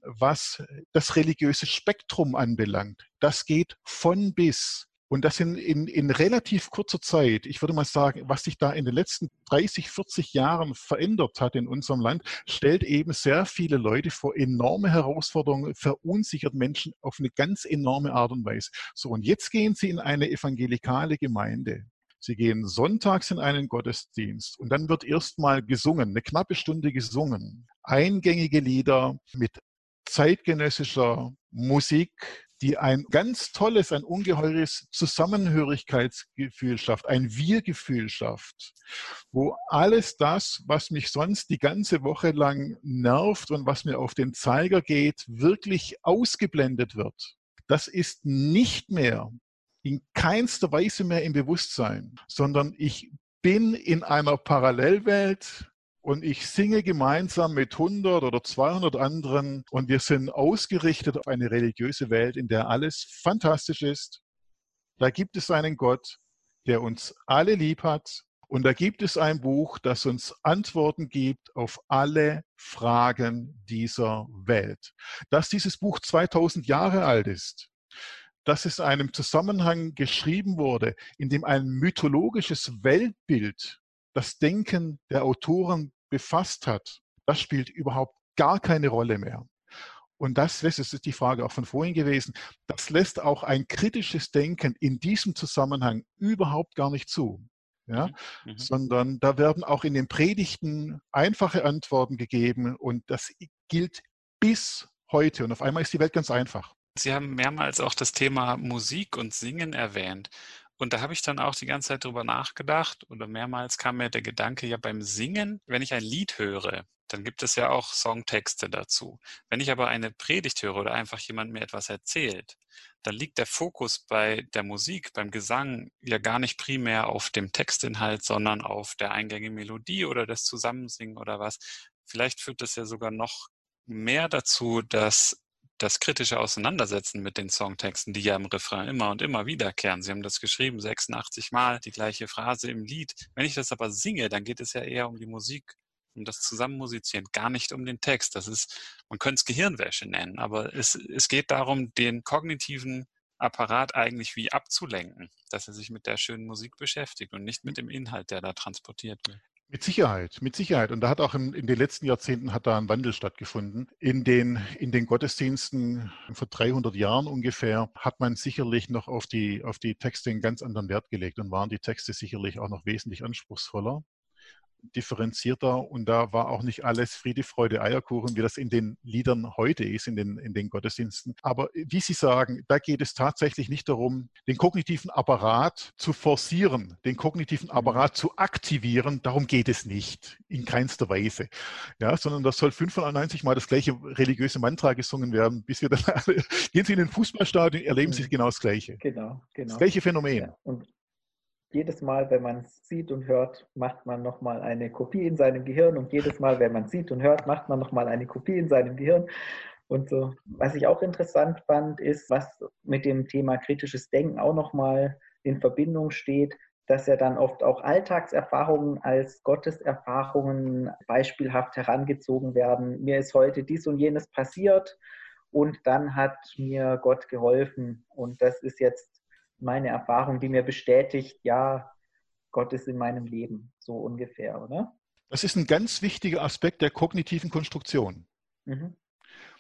was das religiöse Spektrum anbelangt. Das geht von bis. Und das in, in, in relativ kurzer Zeit, ich würde mal sagen, was sich da in den letzten 30, 40 Jahren verändert hat in unserem Land, stellt eben sehr viele Leute vor enorme Herausforderungen, verunsichert Menschen auf eine ganz enorme Art und Weise. So, und jetzt gehen sie in eine evangelikale Gemeinde. Sie gehen sonntags in einen Gottesdienst und dann wird erstmal gesungen, eine knappe Stunde gesungen. Eingängige Lieder mit zeitgenössischer Musik, die ein ganz tolles, ein ungeheures Zusammenhörigkeitsgefühl schafft, ein Wir-Gefühl schafft, wo alles das, was mich sonst die ganze Woche lang nervt und was mir auf den Zeiger geht, wirklich ausgeblendet wird. Das ist nicht mehr in keinster Weise mehr im Bewusstsein, sondern ich bin in einer Parallelwelt, und ich singe gemeinsam mit 100 oder 200 anderen und wir sind ausgerichtet auf eine religiöse Welt, in der alles fantastisch ist. Da gibt es einen Gott, der uns alle lieb hat und da gibt es ein Buch, das uns Antworten gibt auf alle Fragen dieser Welt. Dass dieses Buch 2000 Jahre alt ist, dass es in einem Zusammenhang geschrieben wurde, in dem ein mythologisches Weltbild das Denken der Autoren befasst hat, das spielt überhaupt gar keine Rolle mehr. Und das lässt, das ist die Frage auch von vorhin gewesen, das lässt auch ein kritisches Denken in diesem Zusammenhang überhaupt gar nicht zu. Ja? Mhm. mhm. Sondern da werden auch in den Predigten einfache Antworten gegeben und das gilt bis heute. Und auf einmal ist die Welt ganz einfach. Sie haben mehrmals auch das Thema Musik und Singen erwähnt. Und da habe ich dann auch die ganze Zeit drüber nachgedacht oder mehrmals kam mir der Gedanke, ja beim Singen, wenn ich ein Lied höre, dann gibt es ja auch Songtexte dazu. Wenn ich aber eine Predigt höre oder einfach jemand mir etwas erzählt, dann liegt der Fokus bei der Musik, beim Gesang ja gar nicht primär auf dem Textinhalt, sondern auf der eingängigen Melodie oder das Zusammensingen oder was. Vielleicht führt das ja sogar noch mehr dazu, dass das kritische Auseinandersetzen mit den Songtexten, die ja im Refrain immer und immer wiederkehren. Sie haben das geschrieben, 86 Mal die gleiche Phrase im Lied. Wenn ich das aber singe, dann geht es ja eher um die Musik, um das Zusammenmusizieren, gar nicht um den Text. Das ist, man könnte es Gehirnwäsche nennen, aber es, es geht darum, den kognitiven Apparat eigentlich wie abzulenken, dass er sich mit der schönen Musik beschäftigt und nicht mit dem Inhalt, der da transportiert wird. Mit Sicherheit, mit Sicherheit. Und da hat auch in, in, den letzten Jahrzehnten hat da ein Wandel stattgefunden. In den, in den Gottesdiensten vor 300 Jahren ungefähr hat man sicherlich noch auf die, auf die Texte einen ganz anderen Wert gelegt und waren die Texte sicherlich auch noch wesentlich anspruchsvoller differenzierter und da war auch nicht alles Friede, Freude, Eierkuchen, wie das in den Liedern heute ist, in den, in den Gottesdiensten. Aber wie Sie sagen, da geht es tatsächlich nicht darum, den kognitiven Apparat zu forcieren, den kognitiven mhm. Apparat zu aktivieren. Darum geht es nicht, in keinster Weise. Ja, sondern das soll 95 Mal das gleiche religiöse Mantra gesungen werden, bis wir dann alle, gehen Sie in den Fußballstadion, erleben Sie mhm. genau das Gleiche. Genau, genau. Das gleiche Phänomen. Ja, und jedes Mal, wenn man es sieht und hört, macht man nochmal eine Kopie in seinem Gehirn und jedes Mal, wenn man sieht und hört, macht man nochmal eine Kopie in seinem Gehirn. Und so. Was ich auch interessant fand, ist, was mit dem Thema kritisches Denken auch nochmal in Verbindung steht, dass ja dann oft auch Alltagserfahrungen als Gotteserfahrungen beispielhaft herangezogen werden. Mir ist heute dies und jenes passiert und dann hat mir Gott geholfen. Und das ist jetzt meine Erfahrung, die mir bestätigt, ja, Gott ist in meinem Leben, so ungefähr, oder? Das ist ein ganz wichtiger Aspekt der kognitiven Konstruktion. Mhm.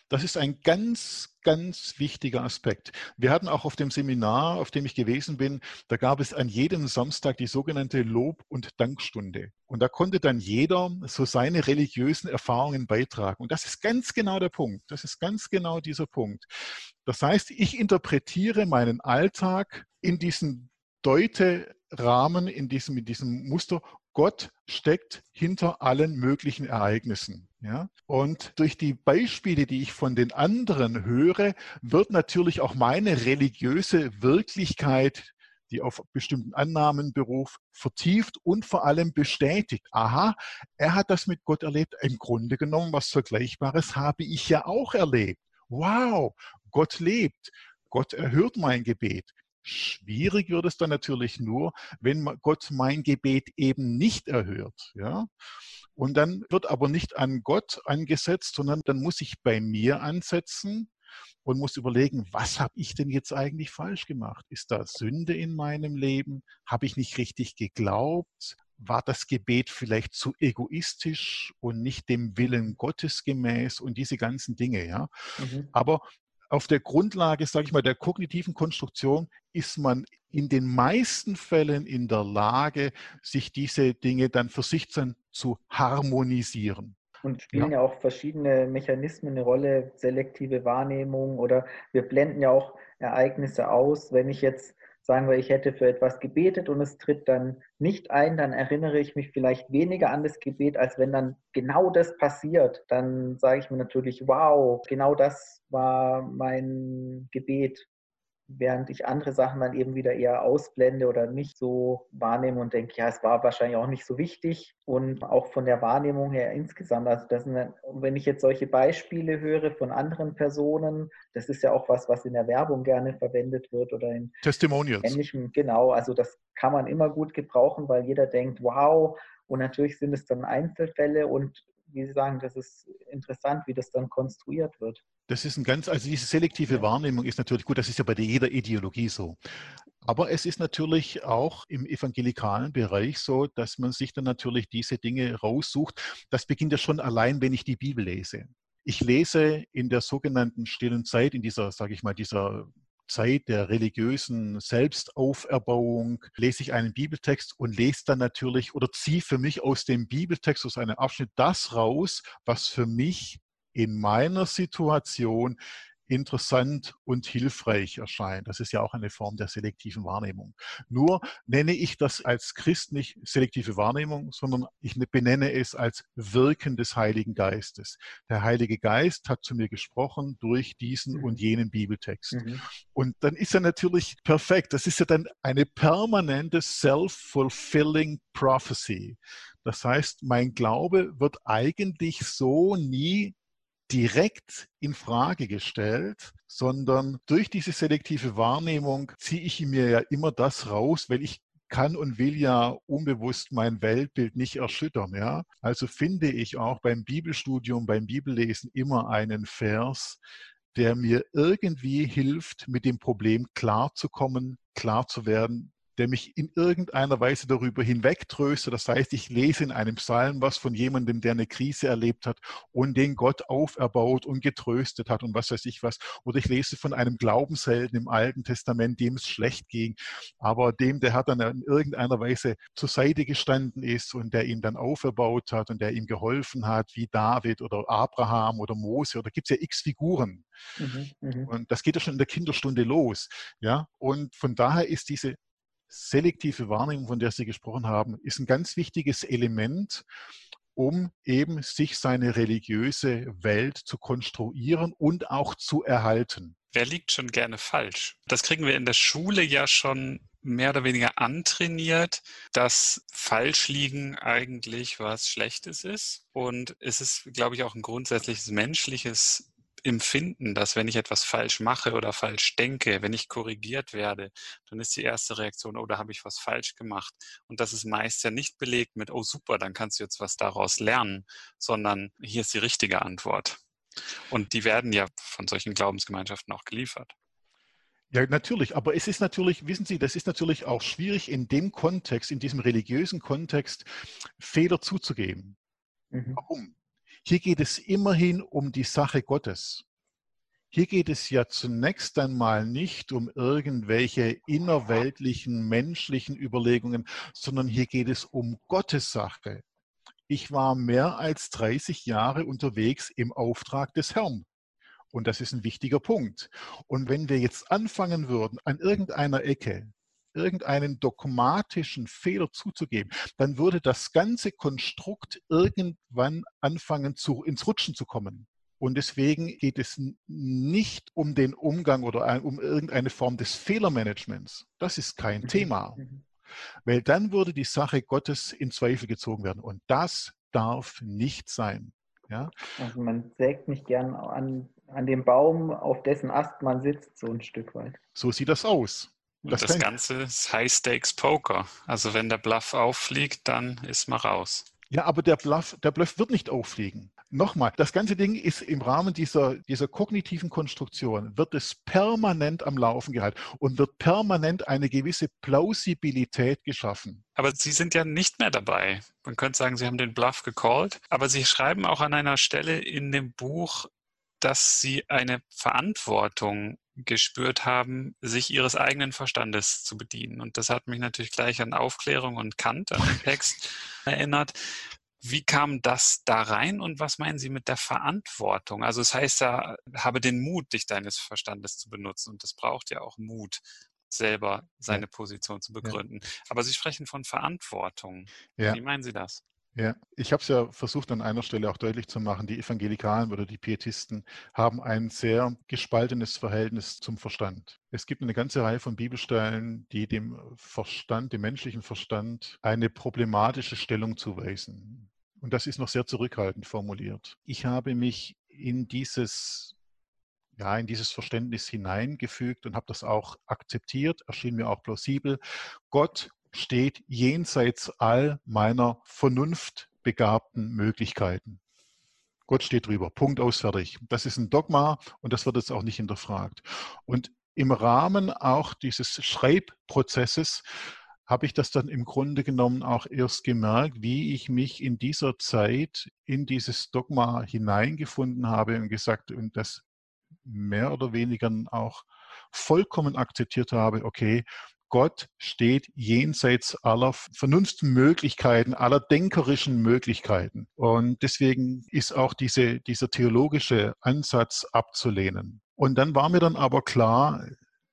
Das ist ein ganz, ganz wichtiger Aspekt. Wir hatten auch auf dem Seminar, auf dem ich gewesen bin, da gab es an jedem Samstag die sogenannte Lob- und Dankstunde. Und da konnte dann jeder so seine religiösen Erfahrungen beitragen. Und das ist ganz genau der Punkt. Das ist ganz genau dieser Punkt. Das heißt, ich interpretiere meinen Alltag in diesen Deute-Rahmen, in diesem, in diesem Muster Gott steckt hinter allen möglichen Ereignissen. Ja? Und durch die Beispiele, die ich von den anderen höre, wird natürlich auch meine religiöse Wirklichkeit, die auf bestimmten Annahmen beruft, vertieft und vor allem bestätigt. Aha, er hat das mit Gott erlebt. Im Grunde genommen, was Vergleichbares habe ich ja auch erlebt. Wow, Gott lebt. Gott erhört mein Gebet. Schwierig wird es dann natürlich nur, wenn Gott mein Gebet eben nicht erhört. Ja? Und dann wird aber nicht an Gott angesetzt, sondern dann muss ich bei mir ansetzen und muss überlegen, was habe ich denn jetzt eigentlich falsch gemacht? Ist da Sünde in meinem Leben? Habe ich nicht richtig geglaubt? War das Gebet vielleicht zu egoistisch und nicht dem Willen Gottes gemäß und diese ganzen Dinge, ja? Mhm. Aber auf der Grundlage, sage ich mal, der kognitiven Konstruktion ist man in den meisten Fällen in der Lage, sich diese Dinge dann für sich zu harmonisieren. Und spielen ja. ja auch verschiedene Mechanismen eine Rolle, selektive Wahrnehmung oder wir blenden ja auch Ereignisse aus. Wenn ich jetzt sagen wir, ich hätte für etwas gebetet und es tritt dann nicht ein, dann erinnere ich mich vielleicht weniger an das Gebet, als wenn dann genau das passiert. Dann sage ich mir natürlich, wow, genau das war mein Gebet während ich andere Sachen dann eben wieder eher ausblende oder nicht so wahrnehme und denke, ja, es war wahrscheinlich auch nicht so wichtig und auch von der Wahrnehmung her insgesamt. Also das sind, wenn ich jetzt solche Beispiele höre von anderen Personen, das ist ja auch was, was in der Werbung gerne verwendet wird oder in Testimonials. Ähnlichem. Genau, also das kann man immer gut gebrauchen, weil jeder denkt, wow, und natürlich sind es dann Einzelfälle und wie Sie sagen, das ist interessant, wie das dann konstruiert wird. Das ist ein ganz, also diese selektive Wahrnehmung ist natürlich gut, das ist ja bei jeder Ideologie so. Aber es ist natürlich auch im evangelikalen Bereich so, dass man sich dann natürlich diese Dinge raussucht. Das beginnt ja schon allein, wenn ich die Bibel lese. Ich lese in der sogenannten stillen Zeit, in dieser, sage ich mal, dieser Zeit der religiösen Selbstauferbauung lese ich einen Bibeltext und lese dann natürlich oder ziehe für mich aus dem Bibeltext, aus einem Abschnitt das raus, was für mich in meiner Situation interessant und hilfreich erscheint. Das ist ja auch eine Form der selektiven Wahrnehmung. Nur nenne ich das als Christ nicht selektive Wahrnehmung, sondern ich benenne es als Wirken des Heiligen Geistes. Der Heilige Geist hat zu mir gesprochen durch diesen mhm. und jenen Bibeltext. Mhm. Und dann ist er natürlich perfekt. Das ist ja dann eine permanente self-fulfilling prophecy. Das heißt, mein Glaube wird eigentlich so nie direkt in Frage gestellt, sondern durch diese selektive Wahrnehmung ziehe ich mir ja immer das raus, weil ich kann und will ja unbewusst mein Weltbild nicht erschüttern. Ja? Also finde ich auch beim Bibelstudium, beim Bibellesen immer einen Vers, der mir irgendwie hilft, mit dem Problem klarzukommen, klar zu werden, der mich in irgendeiner Weise darüber hinwegtröstet. Das heißt, ich lese in einem Psalm was von jemandem, der eine Krise erlebt hat und den Gott auferbaut und getröstet hat und was weiß ich was. Oder ich lese von einem Glaubenshelden im Alten Testament, dem es schlecht ging, aber dem, der hat dann in irgendeiner Weise zur Seite gestanden ist und der ihn dann auferbaut hat und der ihm geholfen hat, wie David oder Abraham oder Mose oder gibt es ja x Figuren. Mhm, mhm, und das geht ja schon in der Kinderstunde los. Ja, und von daher ist diese selektive Wahrnehmung, von der Sie gesprochen haben, ist ein ganz wichtiges Element, um eben sich seine religiöse Welt zu konstruieren und auch zu erhalten. Wer liegt schon gerne falsch? Das kriegen wir in der Schule ja schon mehr oder weniger antrainiert, dass Falschliegen eigentlich was Schlechtes ist. Und es ist, glaube ich, auch ein grundsätzliches menschliches Empfinden, dass wenn ich etwas falsch mache oder falsch denke, wenn ich korrigiert werde, dann ist die erste Reaktion, oh, da habe ich was falsch gemacht. Und das ist meist ja nicht belegt mit, oh super, dann kannst du jetzt was daraus lernen, sondern hier ist die richtige Antwort. Und die werden ja von solchen Glaubensgemeinschaften auch geliefert. Ja, natürlich. Aber es ist natürlich, wissen Sie, das ist natürlich auch schwierig in dem Kontext, in diesem religiösen Kontext, Fehler zuzugeben. Mhm. Warum? Hier geht es immerhin um die Sache Gottes. Hier geht es ja zunächst einmal nicht um irgendwelche innerweltlichen, menschlichen Überlegungen, sondern hier geht es um Gottes Sache. Ich war mehr als 30 Jahre unterwegs im Auftrag des Herrn. Und das ist ein wichtiger Punkt. Und wenn wir jetzt anfangen würden, an irgendeiner Ecke irgendeinen dogmatischen Fehler zuzugeben, dann würde das ganze Konstrukt irgendwann anfangen, zu, ins Rutschen zu kommen. Und deswegen geht es nicht um den Umgang oder um irgendeine Form des Fehlermanagements. Das ist kein mhm. Thema. Mhm. Weil dann würde die Sache Gottes in Zweifel gezogen werden. Und das darf nicht sein. Ja? Also man sägt nicht gern an, an dem Baum, auf dessen Ast man sitzt, so ein Stück weit. So sieht das aus. Das, das Ganze ist High Stakes Poker. Also wenn der Bluff auffliegt, dann ist man raus. Ja, aber der Bluff, der Bluff wird nicht auffliegen. Nochmal, das ganze Ding ist im Rahmen dieser, dieser kognitiven Konstruktion, wird es permanent am Laufen gehalten und wird permanent eine gewisse Plausibilität geschaffen. Aber Sie sind ja nicht mehr dabei. Man könnte sagen, Sie haben den Bluff gecallt, aber Sie schreiben auch an einer Stelle in dem Buch, dass Sie eine Verantwortung gespürt haben, sich ihres eigenen Verstandes zu bedienen. Und das hat mich natürlich gleich an Aufklärung und Kant, an den Text erinnert. Wie kam das da rein und was meinen Sie mit der Verantwortung? Also es das heißt ja, habe den Mut, dich deines Verstandes zu benutzen. Und das braucht ja auch Mut, selber seine Position zu begründen. Ja. Aber Sie sprechen von Verantwortung. Ja. Wie meinen Sie das? Ja, ich habe es ja versucht an einer Stelle auch deutlich zu machen, die Evangelikalen oder die Pietisten haben ein sehr gespaltenes Verhältnis zum Verstand. Es gibt eine ganze Reihe von Bibelstellen, die dem Verstand, dem menschlichen Verstand, eine problematische Stellung zuweisen. Und das ist noch sehr zurückhaltend formuliert. Ich habe mich in dieses ja, in dieses Verständnis hineingefügt und habe das auch akzeptiert, erschien mir auch plausibel. Gott steht jenseits all meiner vernunftbegabten Möglichkeiten. Gott steht drüber. Punkt aus, fertig. Das ist ein Dogma und das wird jetzt auch nicht hinterfragt. Und im Rahmen auch dieses Schreibprozesses habe ich das dann im Grunde genommen auch erst gemerkt, wie ich mich in dieser Zeit in dieses Dogma hineingefunden habe und gesagt und das mehr oder weniger auch vollkommen akzeptiert habe, okay, Gott steht jenseits aller Vernunftmöglichkeiten, aller denkerischen Möglichkeiten. Und deswegen ist auch diese, dieser theologische Ansatz abzulehnen. Und dann war mir dann aber klar,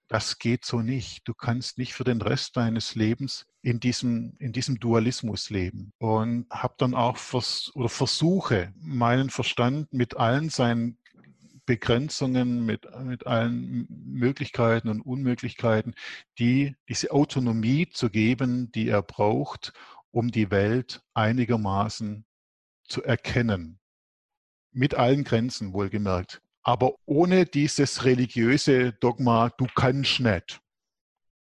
das geht so nicht. Du kannst nicht für den Rest deines Lebens in diesem, in diesem Dualismus leben. Und habe dann auch vers oder versuche, meinen Verstand mit allen seinen Begrenzungen, mit, mit allen Möglichkeiten und Unmöglichkeiten, die diese Autonomie zu geben, die er braucht, um die Welt einigermaßen zu erkennen. Mit allen Grenzen wohlgemerkt. Aber ohne dieses religiöse Dogma, du kannst nicht.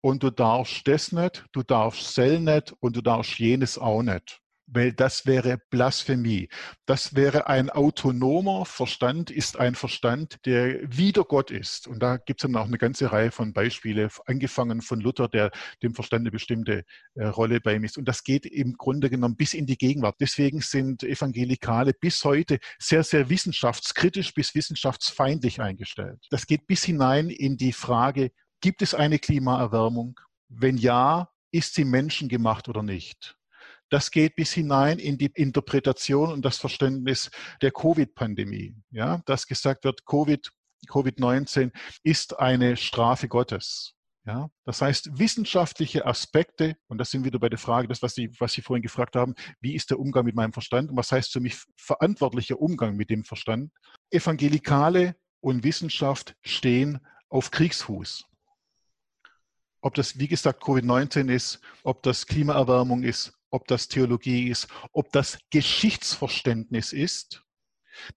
Und du darfst das nicht, du darfst sel nicht und du darfst jenes auch nicht weil das wäre Blasphemie. Das wäre ein autonomer Verstand, ist ein Verstand, der wieder Gott ist. Und da gibt es dann auch eine ganze Reihe von Beispielen, angefangen von Luther, der dem Verstand eine bestimmte äh, Rolle beimisst. Und das geht im Grunde genommen bis in die Gegenwart. Deswegen sind Evangelikale bis heute sehr, sehr wissenschaftskritisch bis wissenschaftsfeindlich eingestellt. Das geht bis hinein in die Frage, gibt es eine Klimaerwärmung? Wenn ja, ist sie menschengemacht oder nicht? Das geht bis hinein in die Interpretation und das Verständnis der Covid-Pandemie. Ja, dass gesagt wird, Covid, Covid-19 ist eine Strafe Gottes. Ja, das heißt, wissenschaftliche Aspekte, und das sind wieder bei der Frage, das, was Sie, was Sie vorhin gefragt haben, wie ist der Umgang mit meinem Verstand und was heißt für mich verantwortlicher Umgang mit dem Verstand? Evangelikale und Wissenschaft stehen auf Kriegsfuß. Ob das, wie gesagt, Covid-19 ist, ob das Klimaerwärmung ist, ob das Theologie ist, ob das Geschichtsverständnis ist.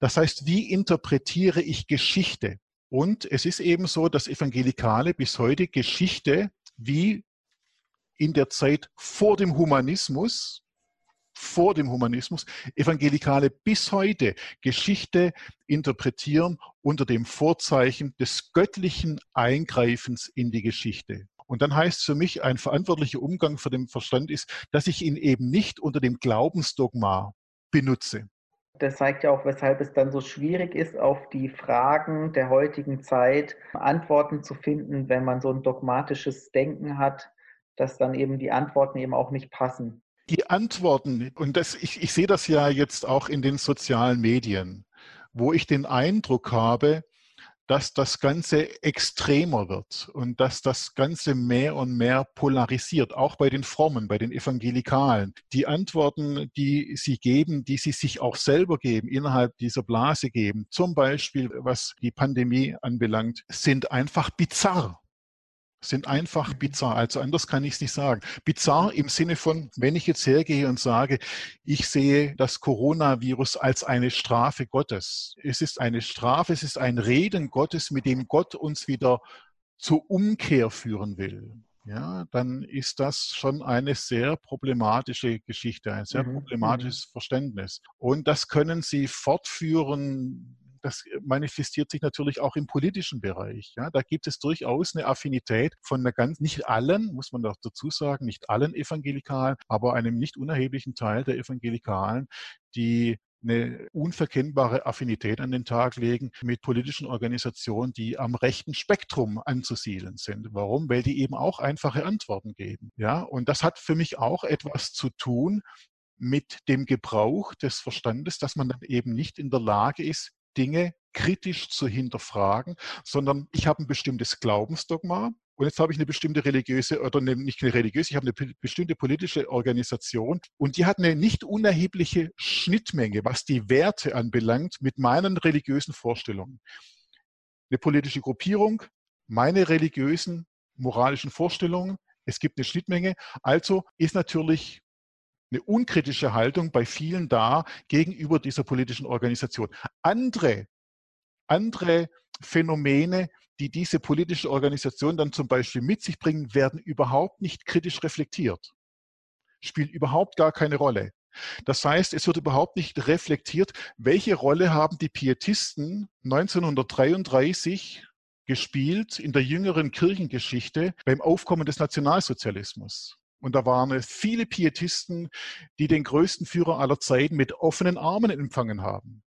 Das heißt, wie interpretiere ich Geschichte? Und es ist eben so, dass Evangelikale bis heute Geschichte wie in der Zeit vor dem Humanismus vor dem Humanismus, Evangelikale bis heute Geschichte interpretieren unter dem Vorzeichen des göttlichen Eingreifens in die Geschichte. Und dann heißt für mich, ein verantwortlicher Umgang für den Verstand ist, dass ich ihn eben nicht unter dem Glaubensdogma benutze. Das zeigt ja auch, weshalb es dann so schwierig ist, auf die Fragen der heutigen Zeit Antworten zu finden, wenn man so ein dogmatisches Denken hat, dass dann eben die Antworten eben auch nicht passen. Die Antworten, und das, ich, ich sehe das ja jetzt auch in den sozialen Medien, wo ich den Eindruck habe, dass das Ganze extremer wird und dass das Ganze mehr und mehr polarisiert, auch bei den Frommen, bei den Evangelikalen. Die Antworten, die sie geben, die sie sich auch selber geben, innerhalb dieser Blase geben, zum Beispiel was die Pandemie anbelangt, sind einfach bizarr sind einfach mhm. bizarr. Also anders kann ich es nicht sagen. Bizarr im Sinne von, wenn ich jetzt hergehe und sage, ich sehe das Coronavirus als eine Strafe Gottes. Es ist eine Strafe, es ist ein Reden Gottes, mit dem Gott uns wieder zur Umkehr führen will. Ja, dann ist das schon eine sehr problematische Geschichte, ein sehr mhm. problematisches Verständnis. Und das können Sie fortführen das manifestiert sich natürlich auch im politischen Bereich. Ja, da gibt es durchaus eine Affinität von einer ganz, nicht allen, muss man dazu sagen, nicht allen Evangelikalen, aber einem nicht unerheblichen Teil der Evangelikalen, die eine unverkennbare Affinität an den Tag legen mit politischen Organisationen, die am rechten Spektrum anzusiedeln sind. Warum? Weil die eben auch einfache Antworten geben. Ja, und das hat für mich auch etwas zu tun mit dem Gebrauch des Verstandes, dass man dann eben nicht in der Lage ist, Dinge kritisch zu hinterfragen, sondern ich habe ein bestimmtes Glaubensdogma und jetzt habe ich eine bestimmte religiöse oder eine, nicht eine religiöse, ich habe eine bestimmte politische Organisation und die hat eine nicht unerhebliche Schnittmenge, was die Werte anbelangt, mit meinen religiösen Vorstellungen. Eine politische Gruppierung, meine religiösen, moralischen Vorstellungen, es gibt eine Schnittmenge, also ist natürlich eine unkritische Haltung bei vielen da gegenüber dieser politischen Organisation. Andere, andere Phänomene, die diese politische Organisation dann zum Beispiel mit sich bringen, werden überhaupt nicht kritisch reflektiert. Spielt überhaupt gar keine Rolle. Das heißt, es wird überhaupt nicht reflektiert, welche Rolle haben die Pietisten 1933 gespielt in der jüngeren Kirchengeschichte beim Aufkommen des Nationalsozialismus. Und da waren viele Pietisten, die den größten Führer aller Zeiten mit offenen Armen empfangen haben.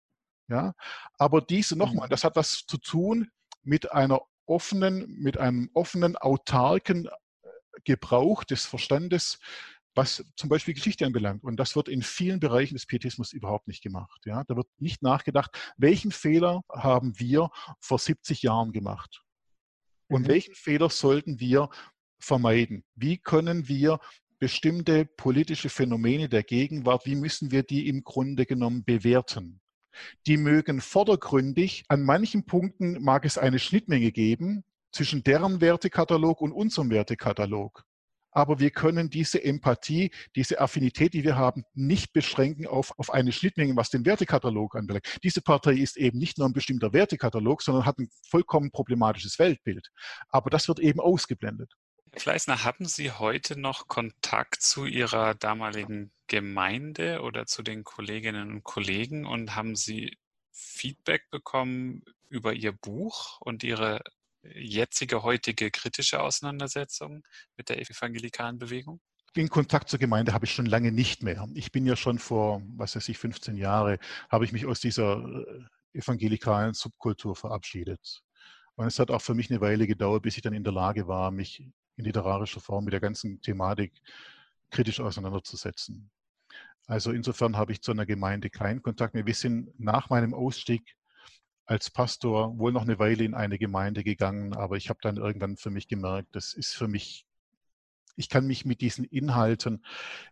Ja, aber diese nochmal, mhm. das hat was zu tun mit einer offenen, mit einem offenen, autarken äh, Gebrauch des Verstandes, was zum Beispiel Geschichte anbelangt. Und das wird in vielen Bereichen des Pietismus überhaupt nicht gemacht. Ja, da wird nicht nachgedacht, welchen Fehler haben wir vor 70 Jahren gemacht? Und mhm. welchen Fehler sollten wir vermeiden? Wie können wir bestimmte politische Phänomene der Gegenwart, wie müssen wir die im Grunde genommen bewerten? Die mögen vordergründig, an manchen Punkten mag es eine Schnittmenge geben zwischen deren Wertekatalog und unserem Wertekatalog. Aber wir können diese Empathie, diese Affinität, die wir haben, nicht beschränken auf, auf eine Schnittmenge, was den Wertekatalog anbelangt. Diese Partei ist eben nicht nur ein bestimmter Wertekatalog, sondern hat ein vollkommen problematisches Weltbild. Aber das wird eben ausgeblendet. Fleißner, haben Sie heute noch Kontakt zu Ihrer damaligen Gemeinde oder zu den Kolleginnen und Kollegen und haben Sie Feedback bekommen über Ihr Buch und Ihre jetzige, heutige kritische Auseinandersetzung mit der evangelikalen Bewegung? Den Kontakt zur Gemeinde habe ich schon lange nicht mehr. Ich bin ja schon vor, was weiß ich, 15 Jahre, habe ich mich aus dieser äh, evangelikalen Subkultur verabschiedet. Und es hat auch für mich eine Weile gedauert, bis ich dann in der Lage war, mich in literarischer Form mit der ganzen Thematik kritisch auseinanderzusetzen. Also insofern habe ich zu einer Gemeinde keinen Kontakt mehr. Wir sind nach meinem Ausstieg als Pastor wohl noch eine Weile in eine Gemeinde gegangen, aber ich habe dann irgendwann für mich gemerkt, das ist für mich ich kann mich mit diesen Inhalten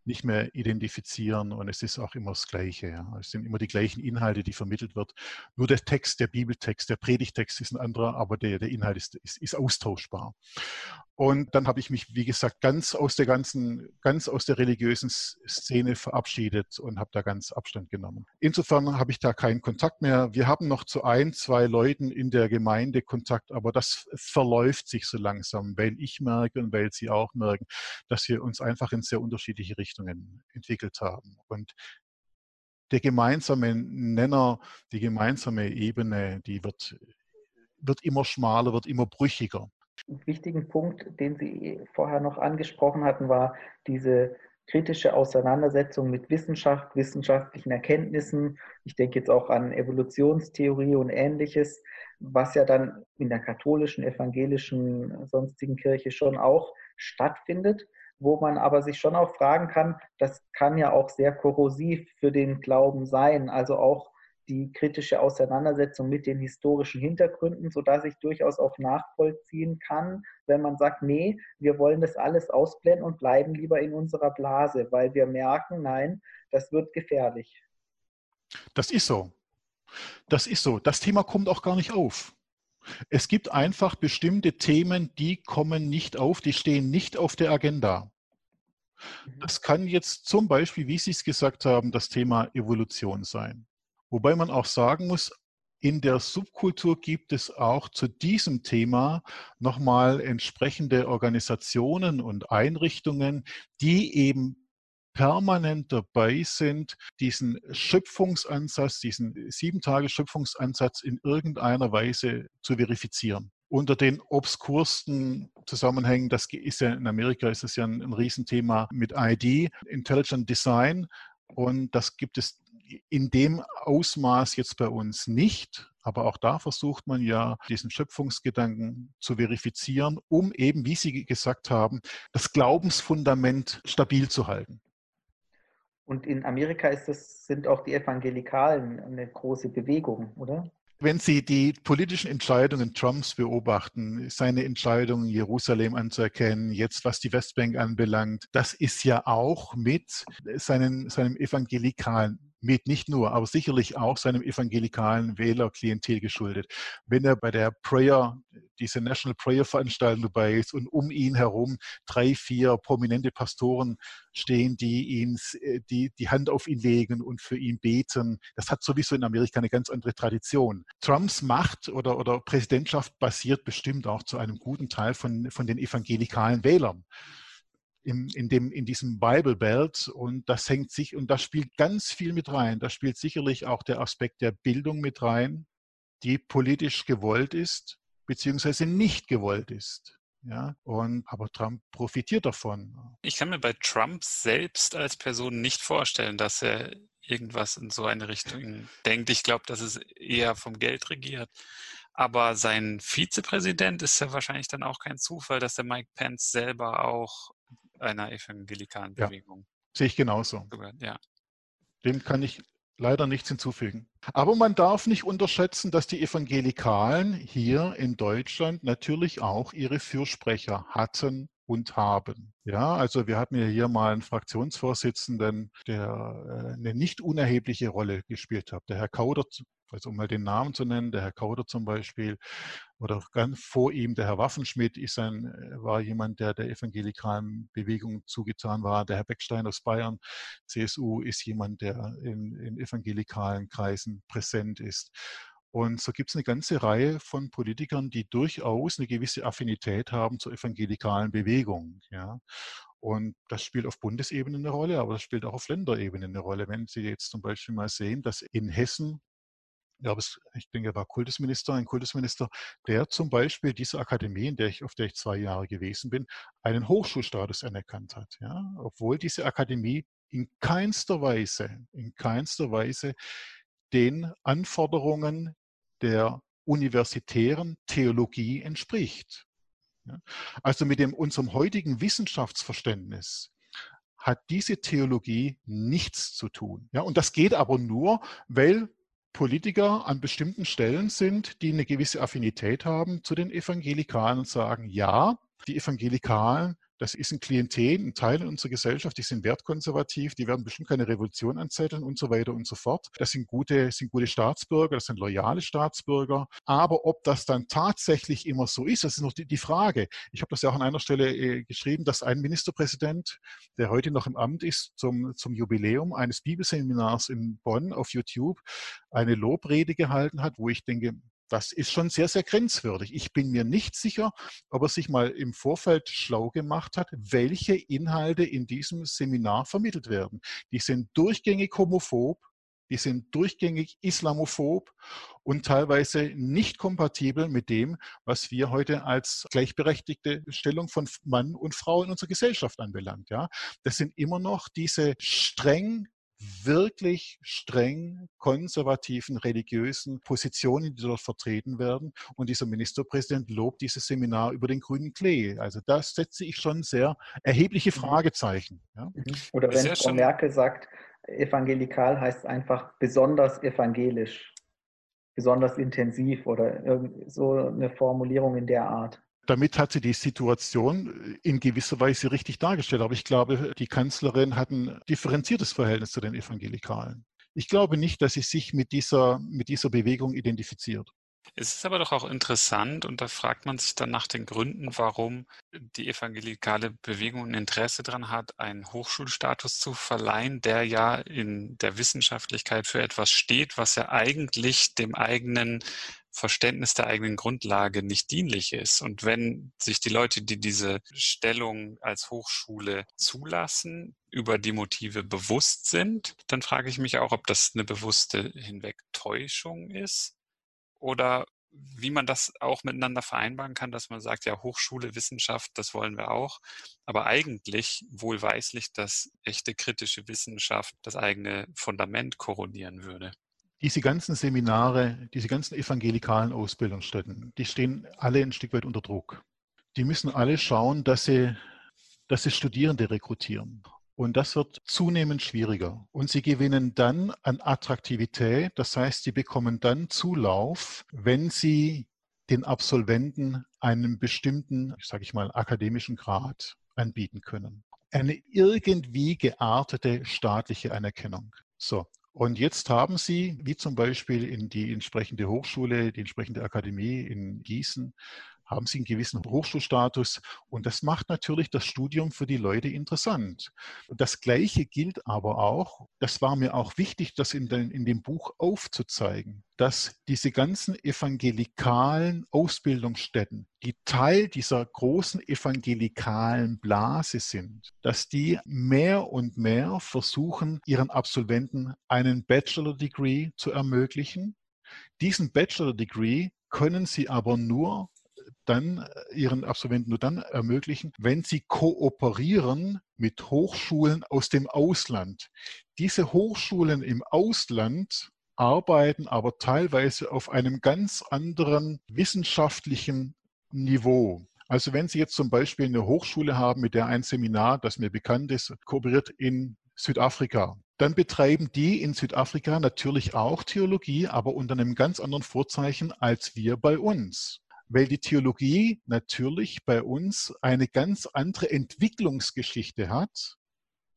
nicht mehr identifizieren und es ist auch immer das Gleiche. Ja. Es sind immer die gleichen Inhalte, die vermittelt wird. Nur der Text, der Bibeltext, der Predigtext ist ein anderer, aber der, der Inhalt ist, ist, ist austauschbar. Und dann habe ich mich, wie gesagt, ganz aus der ganzen, ganz aus der religiösen Szene verabschiedet und habe da ganz Abstand genommen. Insofern habe ich da keinen Kontakt mehr. Wir haben noch zu ein, zwei Leuten in der Gemeinde Kontakt, aber das verläuft sich so langsam, weil ich merke und weil sie auch merken, dass wir uns einfach in sehr unterschiedliche Richtungen entwickelt haben. Und der gemeinsame Nenner, die gemeinsame Ebene, die wird, wird immer schmaler, wird immer brüchiger. Einen wichtigen Punkt, den Sie vorher noch angesprochen hatten, war diese kritische Auseinandersetzung mit Wissenschaft, wissenschaftlichen Erkenntnissen. Ich denke jetzt auch an Evolutionstheorie und ähnliches, was ja dann in der katholischen, evangelischen, sonstigen Kirche schon auch stattfindet, wo man aber sich schon auch fragen kann, das kann ja auch sehr korrosiv für den Glauben sein, also auch die kritische Auseinandersetzung mit den historischen Hintergründen, sodass ich durchaus auch nachvollziehen kann, wenn man sagt, nee, wir wollen das alles ausblenden und bleiben lieber in unserer Blase, weil wir merken, nein, das wird gefährlich. Das ist so. Das ist so. Das Thema kommt auch gar nicht auf. Es gibt einfach bestimmte Themen, die kommen nicht auf, die stehen nicht auf der Agenda. Mhm. Das kann jetzt zum Beispiel, wie Sie es gesagt haben, das Thema Evolution sein. Wobei man auch sagen muss, in der Subkultur gibt es auch zu diesem Thema nochmal entsprechende Organisationen und Einrichtungen, die eben permanent dabei sind, diesen Schöpfungsansatz, diesen sieben Tage Schöpfungsansatz in irgendeiner Weise zu verifizieren. Unter den obskursten Zusammenhängen, das ist ja in Amerika ist es ja ein, ein Riesenthema mit ID, Intelligent Design. Und das gibt es in dem Ausmaß jetzt bei uns nicht. Aber auch da versucht man ja, diesen Schöpfungsgedanken zu verifizieren, um eben, wie Sie gesagt haben, das Glaubensfundament stabil zu halten. Und in Amerika ist das, sind auch die Evangelikalen eine große Bewegung, oder? Wenn Sie die politischen Entscheidungen Trumps beobachten, seine Entscheidung, Jerusalem anzuerkennen, jetzt was die Westbank anbelangt, das ist ja auch mit seinen, seinem evangelikalen mit nicht nur, aber sicherlich auch seinem evangelikalen Wählerklientel geschuldet. Wenn er bei der Prayer, diese National Prayer Veranstaltung dabei ist und um ihn herum drei, vier prominente Pastoren stehen, die ihn, die, die Hand auf ihn legen und für ihn beten, das hat sowieso in Amerika eine ganz andere Tradition. Trumps Macht oder, oder Präsidentschaft basiert bestimmt auch zu einem guten Teil von, von den evangelikalen Wählern in, in, dem, in diesem Bible Belt und das hängt sich und das spielt ganz viel mit rein. Da spielt sicherlich auch der Aspekt der Bildung mit rein, die politisch gewollt ist, beziehungsweise nicht gewollt ist. Ja, und, aber Trump profitiert davon. Ich kann mir bei Trump selbst als Person nicht vorstellen, dass er irgendwas in so eine Richtung denkt. Ich glaube, dass es eher vom Geld regiert. Aber sein Vizepräsident ist ja wahrscheinlich dann auch kein Zufall, dass der Mike Pence selber auch einer evangelikalen Bewegung. Ja, sehe ich genauso. Ja. Dem kann ich leider nichts hinzufügen. Aber man darf nicht unterschätzen, dass die Evangelikalen hier in Deutschland natürlich auch ihre Fürsprecher hatten und haben. Ja, also wir hatten ja hier mal einen Fraktionsvorsitzenden, der äh, eine nicht unerhebliche Rolle gespielt hat. Der Herr Kauder, also um mal den Namen zu nennen, der Herr Kauder zum Beispiel, oder ganz vor ihm der Herr Waffenschmidt ist ein, äh, war jemand, der der evangelikalen Bewegung zugetan war. Der Herr Beckstein aus Bayern, CSU, ist jemand, der in, in evangelikalen Kreisen präsent ist. Und so gibt es eine ganze Reihe von Politikern, die durchaus eine gewisse Affinität haben zur evangelikalen Bewegung. Ja. Und das spielt auf Bundesebene eine Rolle, aber das spielt auch auf Länderebene eine Rolle. Wenn Sie jetzt zum Beispiel mal sehen, dass in Hessen ja, ich denke, er war Kultusminister, ein Kultusminister, der zum Beispiel diese Akademie, in der ich, auf der ich zwei Jahre gewesen bin, einen Hochschulstatus anerkannt hat. Ja? Obwohl diese Akademie in keinster Weise, in keinster Weise den Anforderungen der universitären Theologie entspricht. Also mit dem, unserem heutigen Wissenschaftsverständnis hat diese Theologie nichts zu tun. Ja, und das geht aber nur, weil Politiker an bestimmten Stellen sind, die eine gewisse Affinität haben zu den Evangelikalen und sagen, ja, die Evangelikalen Das ist ein Klientel, ein Teil unserer Gesellschaft, die sind wertkonservativ, die werden bestimmt keine Revolution anzetteln und so weiter und so fort. Das sind gute, sind gute Staatsbürger, das sind loyale Staatsbürger. Aber ob das dann tatsächlich immer so ist, das ist noch die, die Frage. Ich habe das ja auch an einer Stelle äh, geschrieben, dass ein Ministerpräsident, der heute noch im Amt ist, zum, zum Jubiläum eines Bibelseminars in Bonn auf YouTube eine Lobrede gehalten hat, wo ich denke, das ist schon sehr, sehr grenzwürdig. Ich bin mir nicht sicher, ob er sich mal im Vorfeld schlau gemacht hat, welche Inhalte in diesem Seminar vermittelt werden. Die sind durchgängig homophob, die sind durchgängig islamophob und teilweise nicht kompatibel mit dem, was wir heute als gleichberechtigte Stellung von Mann und Frau in unserer Gesellschaft anbelangt. Ja, das sind immer noch diese streng wirklich streng konservativen religiösen Positionen, die dort vertreten werden. Und dieser Ministerpräsident lobt dieses Seminar über den grünen Klee. Also da setze ich schon sehr erhebliche mhm. Fragezeichen. Ja. Mhm. Oder wenn Frau Merkel sagt, evangelikal heißt einfach besonders evangelisch, besonders intensiv oder so eine Formulierung in der Art damit hat sie die Situation in gewisser Weise richtig dargestellt. Aber ich glaube, die Kanzlerin hat ein differenziertes Verhältnis zu den Evangelikalen. Ich glaube nicht, dass sie sich mit dieser, mit dieser Bewegung identifiziert. Es ist aber doch auch interessant und da fragt man sich dann nach den Gründen, warum die evangelikale Bewegung ein Interesse daran hat, einen Hochschulstatus zu verleihen, der ja in der Wissenschaftlichkeit für etwas steht, was ja eigentlich dem eigenen Verständnis der eigenen Grundlage nicht dienlich ist. Und wenn sich die Leute, die diese Stellung als Hochschule zulassen, über die Motive bewusst sind, dann frage ich mich auch, ob das eine bewusste Hinwegtäuschung ist oder wie man das auch miteinander vereinbaren kann, dass man sagt, ja, Hochschule, Wissenschaft, das wollen wir auch, aber eigentlich wohlweislich, dass echte kritische Wissenschaft das eigene Fundament korrodieren würde diese ganzen Seminare, diese ganzen evangelikalen Ausbildungsstätten, die stehen alle ein Stück weit unter Druck. Die müssen alle schauen, dass sie, dass sie Studierende rekrutieren. Und das wird zunehmend schwieriger. Und sie gewinnen dann an Attraktivität. Das heißt, sie bekommen dann Zulauf, wenn sie den Absolventen einen bestimmten, sage ich mal, akademischen Grad anbieten können. Eine irgendwie geartete staatliche Anerkennung. So, und jetzt haben Sie, wie zum Beispiel in die entsprechende Hochschule, die entsprechende Akademie in Gießen, haben sie einen gewissen Hochschulstatus und das macht natürlich das Studium für die Leute interessant. Das Gleiche gilt aber auch, das war mir auch wichtig, das in, den, in dem Buch aufzuzeigen, dass diese ganzen evangelikalen Ausbildungsstätten, die Teil dieser großen evangelikalen Blase sind, dass die mehr und mehr versuchen, ihren Absolventen einen Bachelor-Degree zu ermöglichen. Diesen Bachelor-Degree können sie aber nur dann äh, ihren Absolventen nur dann ermöglichen, wenn sie kooperieren mit Hochschulen aus dem Ausland. Diese Hochschulen im Ausland arbeiten aber teilweise auf einem ganz anderen wissenschaftlichen Niveau. Also wenn Sie jetzt zum Beispiel eine Hochschule haben, mit der ein Seminar, das mir bekannt ist, kooperiert in Südafrika, dann betreiben die in Südafrika natürlich auch Theologie, aber unter einem ganz anderen Vorzeichen als wir bei uns weil die Theologie natürlich bei uns eine ganz andere Entwicklungsgeschichte hat,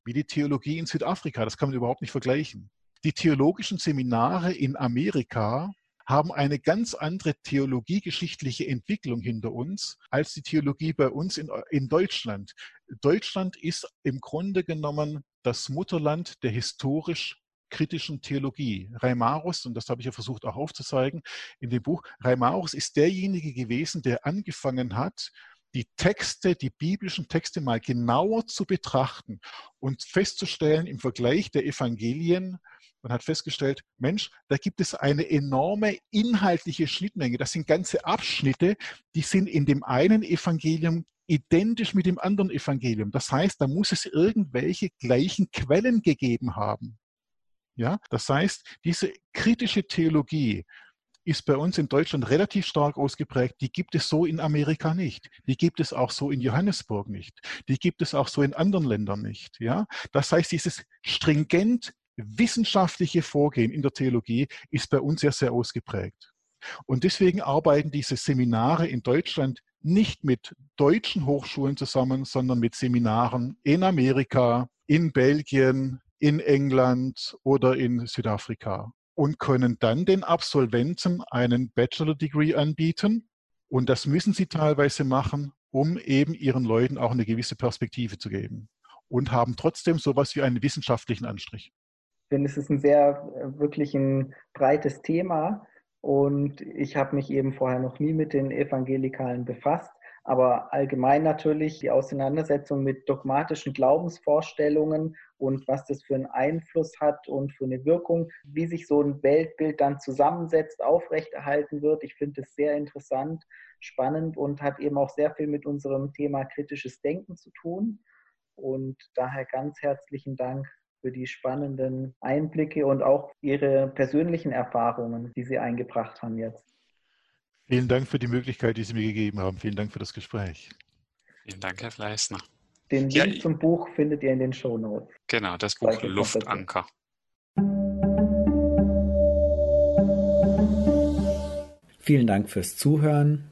wie die Theologie in Südafrika. Das kann man überhaupt nicht vergleichen. Die theologischen Seminare in Amerika haben eine ganz andere theologiegeschichtliche Entwicklung hinter uns als die Theologie bei uns in, in Deutschland. Deutschland ist im Grunde genommen das Mutterland der historisch kritischen Theologie. Reimarus, und das habe ich ja versucht auch aufzuzeigen in dem Buch, Reimarus ist derjenige gewesen, der angefangen hat, die Texte, die biblischen Texte mal genauer zu betrachten und festzustellen im Vergleich der Evangelien, man hat festgestellt, Mensch, da gibt es eine enorme inhaltliche Schnittmenge. Das sind ganze Abschnitte, die sind in dem einen Evangelium identisch mit dem anderen Evangelium. Das heißt, da muss es irgendwelche gleichen Quellen gegeben haben. Ja, das heißt, diese kritische Theologie ist bei uns in Deutschland relativ stark ausgeprägt. Die gibt es so in Amerika nicht. Die gibt es auch so in Johannesburg nicht. Die gibt es auch so in anderen Ländern nicht. Ja, das heißt, dieses stringent wissenschaftliche Vorgehen in der Theologie ist bei uns sehr, sehr ausgeprägt. Und deswegen arbeiten diese Seminare in Deutschland nicht mit deutschen Hochschulen zusammen, sondern mit Seminaren in Amerika, in Belgien, in England oder in Südafrika und können dann den Absolventen einen Bachelor Degree anbieten. Und das müssen sie teilweise machen, um eben ihren Leuten auch eine gewisse Perspektive zu geben und haben trotzdem sowas wie einen wissenschaftlichen Anstrich. Ich finde, es ist ein sehr, äh, wirklich ein breites Thema und ich habe mich eben vorher noch nie mit den Evangelikalen befasst. Aber allgemein natürlich die Auseinandersetzung mit dogmatischen Glaubensvorstellungen und was das für einen Einfluss hat und für eine Wirkung, wie sich so ein Weltbild dann zusammensetzt, aufrechterhalten wird. Ich finde es sehr interessant, spannend und hat eben auch sehr viel mit unserem Thema kritisches Denken zu tun. Und daher ganz herzlichen Dank für die spannenden Einblicke und auch Ihre persönlichen Erfahrungen, die Sie eingebracht haben jetzt. Vielen Dank für die Möglichkeit, die Sie mir gegeben haben. Vielen Dank für das Gespräch. Vielen Dank, Herr Fleißner. Den Link ja, zum Buch findet ihr in den Show Notes. Genau, das Buch Luftanker. Vielen Dank fürs Zuhören.